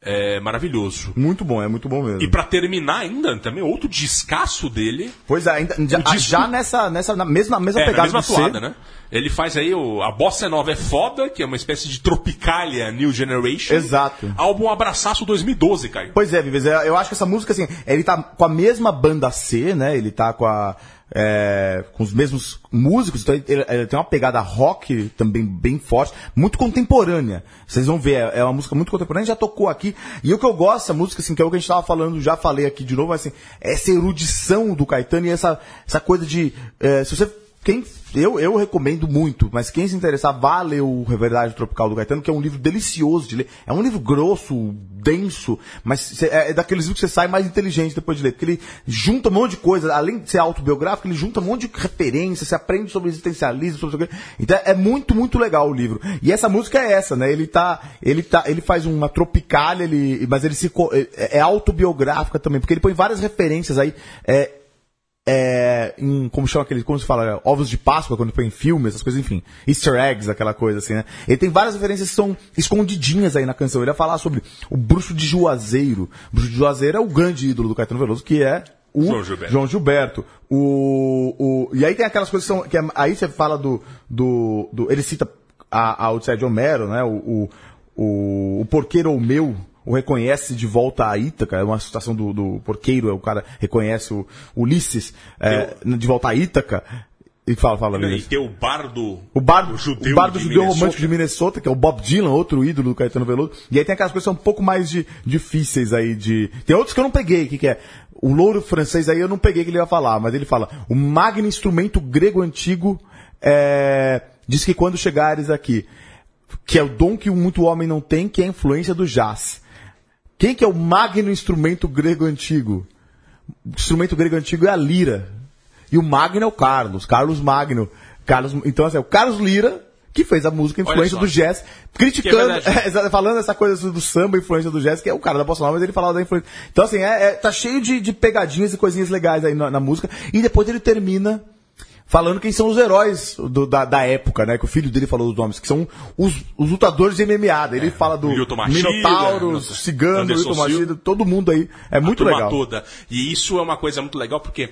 É maravilhoso. Muito bom, é muito bom mesmo. E pra terminar ainda, também outro descasso dele. Pois é, ainda, já, disco- já nessa, nessa na mesma, mesma É, na pegada mesma de ser. toada, né? Ele faz aí o, a Bossa Nova é Foda, que é uma espécie de Tropicalia New Generation. Exato. Álbum Abraçaço 2012, Caio. Pois é, Vives, é, eu acho que essa música, assim, ele tá com a mesma banda C, né? Ele tá com a. é, com os mesmos músicos, então ele, ele tem uma pegada rock também bem forte, muito contemporânea. Vocês vão ver, é, é uma música muito contemporânea, já tocou aqui. E o que eu gosto dessa música, assim, que é o que a gente tava falando, já falei aqui de novo, assim, essa erudição do Caetano e essa, essa coisa de. é, se você quem, eu, eu recomendo muito, mas quem se interessar, vá ler o Verdade Tropical do Caetano, que é um livro delicioso de ler. É um livro grosso, denso, mas é, é daqueles livros que você sai mais inteligente depois de ler, porque ele junta um monte de coisa, além de ser autobiográfico, ele junta um monte de referências, você aprende sobre existencialismo, sobre. Então é muito, muito legal o livro. E essa música é essa, né? Ele tá, ele tá, ele faz uma tropicalha, ele, mas ele se é, é autobiográfica também, porque ele põe várias referências aí, é, é, em, como chama aquele, como se fala, ovos de Páscoa, quando põe em filme, essas coisas, enfim, easter eggs, aquela coisa assim, né? Ele tem várias referências que são escondidinhas aí na canção. Ele vai falar sobre o bruxo de Juazeiro. O bruxo de Juazeiro é o grande ídolo do Caetano Veloso, que é o João Gilberto. João Gilberto. O, o, e aí tem aquelas coisas que são, que é- aí você fala do, do, do ele cita a, a Odisseia de Homero, né? O, o, o, o porqueiro ou meu, o reconhece de volta a Ítaca, é uma citação do, do porqueiro, é o cara reconhece o Ulisses é, de volta a Ítaca. E fala, fala, E tem o bardo, O bardo, o judeu, o bardo de judeu Minnesota. romântico de Minnesota, que é o Bob Dylan, outro ídolo do Caetano Veloso. E aí tem aquelas coisas que são um pouco mais de, difíceis aí de. Tem outros que eu não peguei, que, que é. O louro francês aí eu não peguei que ele ia falar, mas ele fala: o magno instrumento grego antigo é, diz que quando chegares aqui, que é o dom que muito homem não tem, que é a influência do jazz. Quem que é o magno instrumento grego antigo? O instrumento grego antigo é a lira. E o magno é o Carlos, Carlos Magno. Carlos, então, assim, é o Carlos Lira, que fez a música influência do jazz, criticando, é, (laughs) falando essa coisa do samba, influência do jazz, que é o cara da Bossa Nova, mas ele falava da influência. Então, assim, é, é- tá cheio de, de pegadinhas e coisinhas legais aí na, na música. E depois ele termina falando quem são os heróis do- da, da época, né? Que o filho dele falou os nomes, que são os, os lutadores de MMA. Ele fala do Minotauro, Cigano, Anderson Machida, todo mundo aí. É muito legal. toda. E isso é uma coisa muito legal porque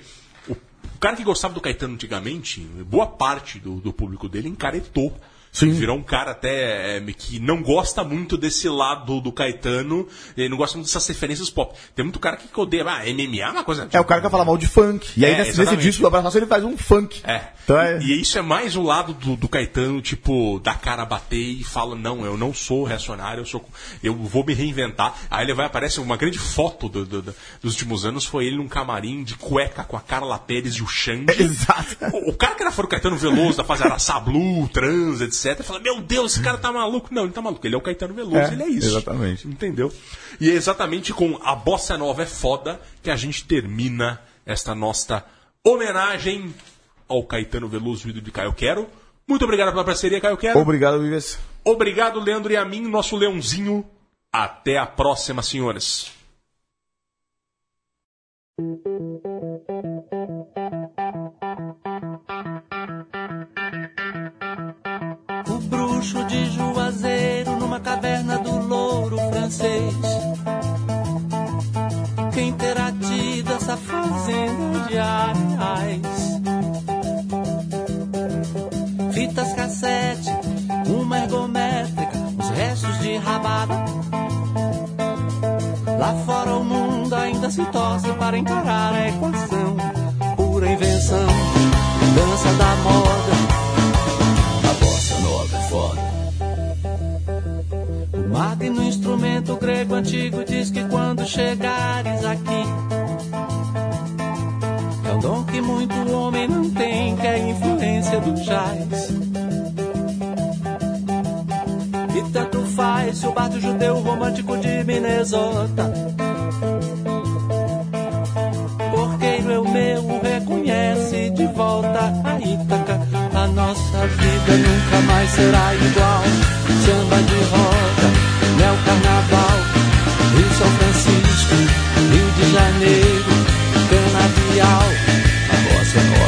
o, o cara que gostava do Caetano antigamente, boa parte do, do público dele encaretou. Sim. Virou um cara até é, que não gosta muito desse lado do Caetano, ele não gosta muito dessas referências pop. Tem muito cara que odeia, ah, MMA é uma coisa. É o cara que vai falar mal de funk. E aí É, nesse, nesse disco do Abraço ele faz um funk. É. Então é- E isso é mais o lado do, do Caetano, tipo, da cara bater e fala, não, eu não sou reacionário, eu sou. Eu vou me reinventar. Aí ele vai, aparece uma grande foto do- do- do- dos últimos anos, foi ele num camarim de cueca com a Carla Pérez e o Xande. (laughs) Exato. O, o cara que era fora o Caetano Veloso, da fase Araçá Blue, Trans, etc., fala, meu Deus, esse cara tá maluco. Não, ele tá maluco, ele é o Caetano Veloso, É, ele é isso. exatamente. Entendeu? E é exatamente com a Bossa Nova é foda que a gente termina esta nossa homenagem ao Caetano Veloso, ídolo de Caio Quero. Muito obrigado pela parceria, Caio Quero. Obrigado, Vives. Obrigado, Leandro e a mim, nosso leãozinho. Até a próxima, senhores. O bruxo de Juazeiro numa caverna do louro francês. Quem terá tido essa fazenda de areais? Fitas cassete, uma ergométrica, os restos de rabada. Lá fora o mundo ainda se torce para encarar a equação. Pura invenção, dança da moda. Bate no instrumento grego antigo, diz que quando chegares aqui. É um dom que muito homem não tem, que é a influência do jazz. E tanto faz se o bardo judeu romântico de Minnesota. Porqueiro é eu meu reconhece de volta a Ítaca. A nossa vida nunca mais será igual. Samba de roda é o carnaval. Rio São Francisco, Rio de Janeiro, canavial, a bossa nova. É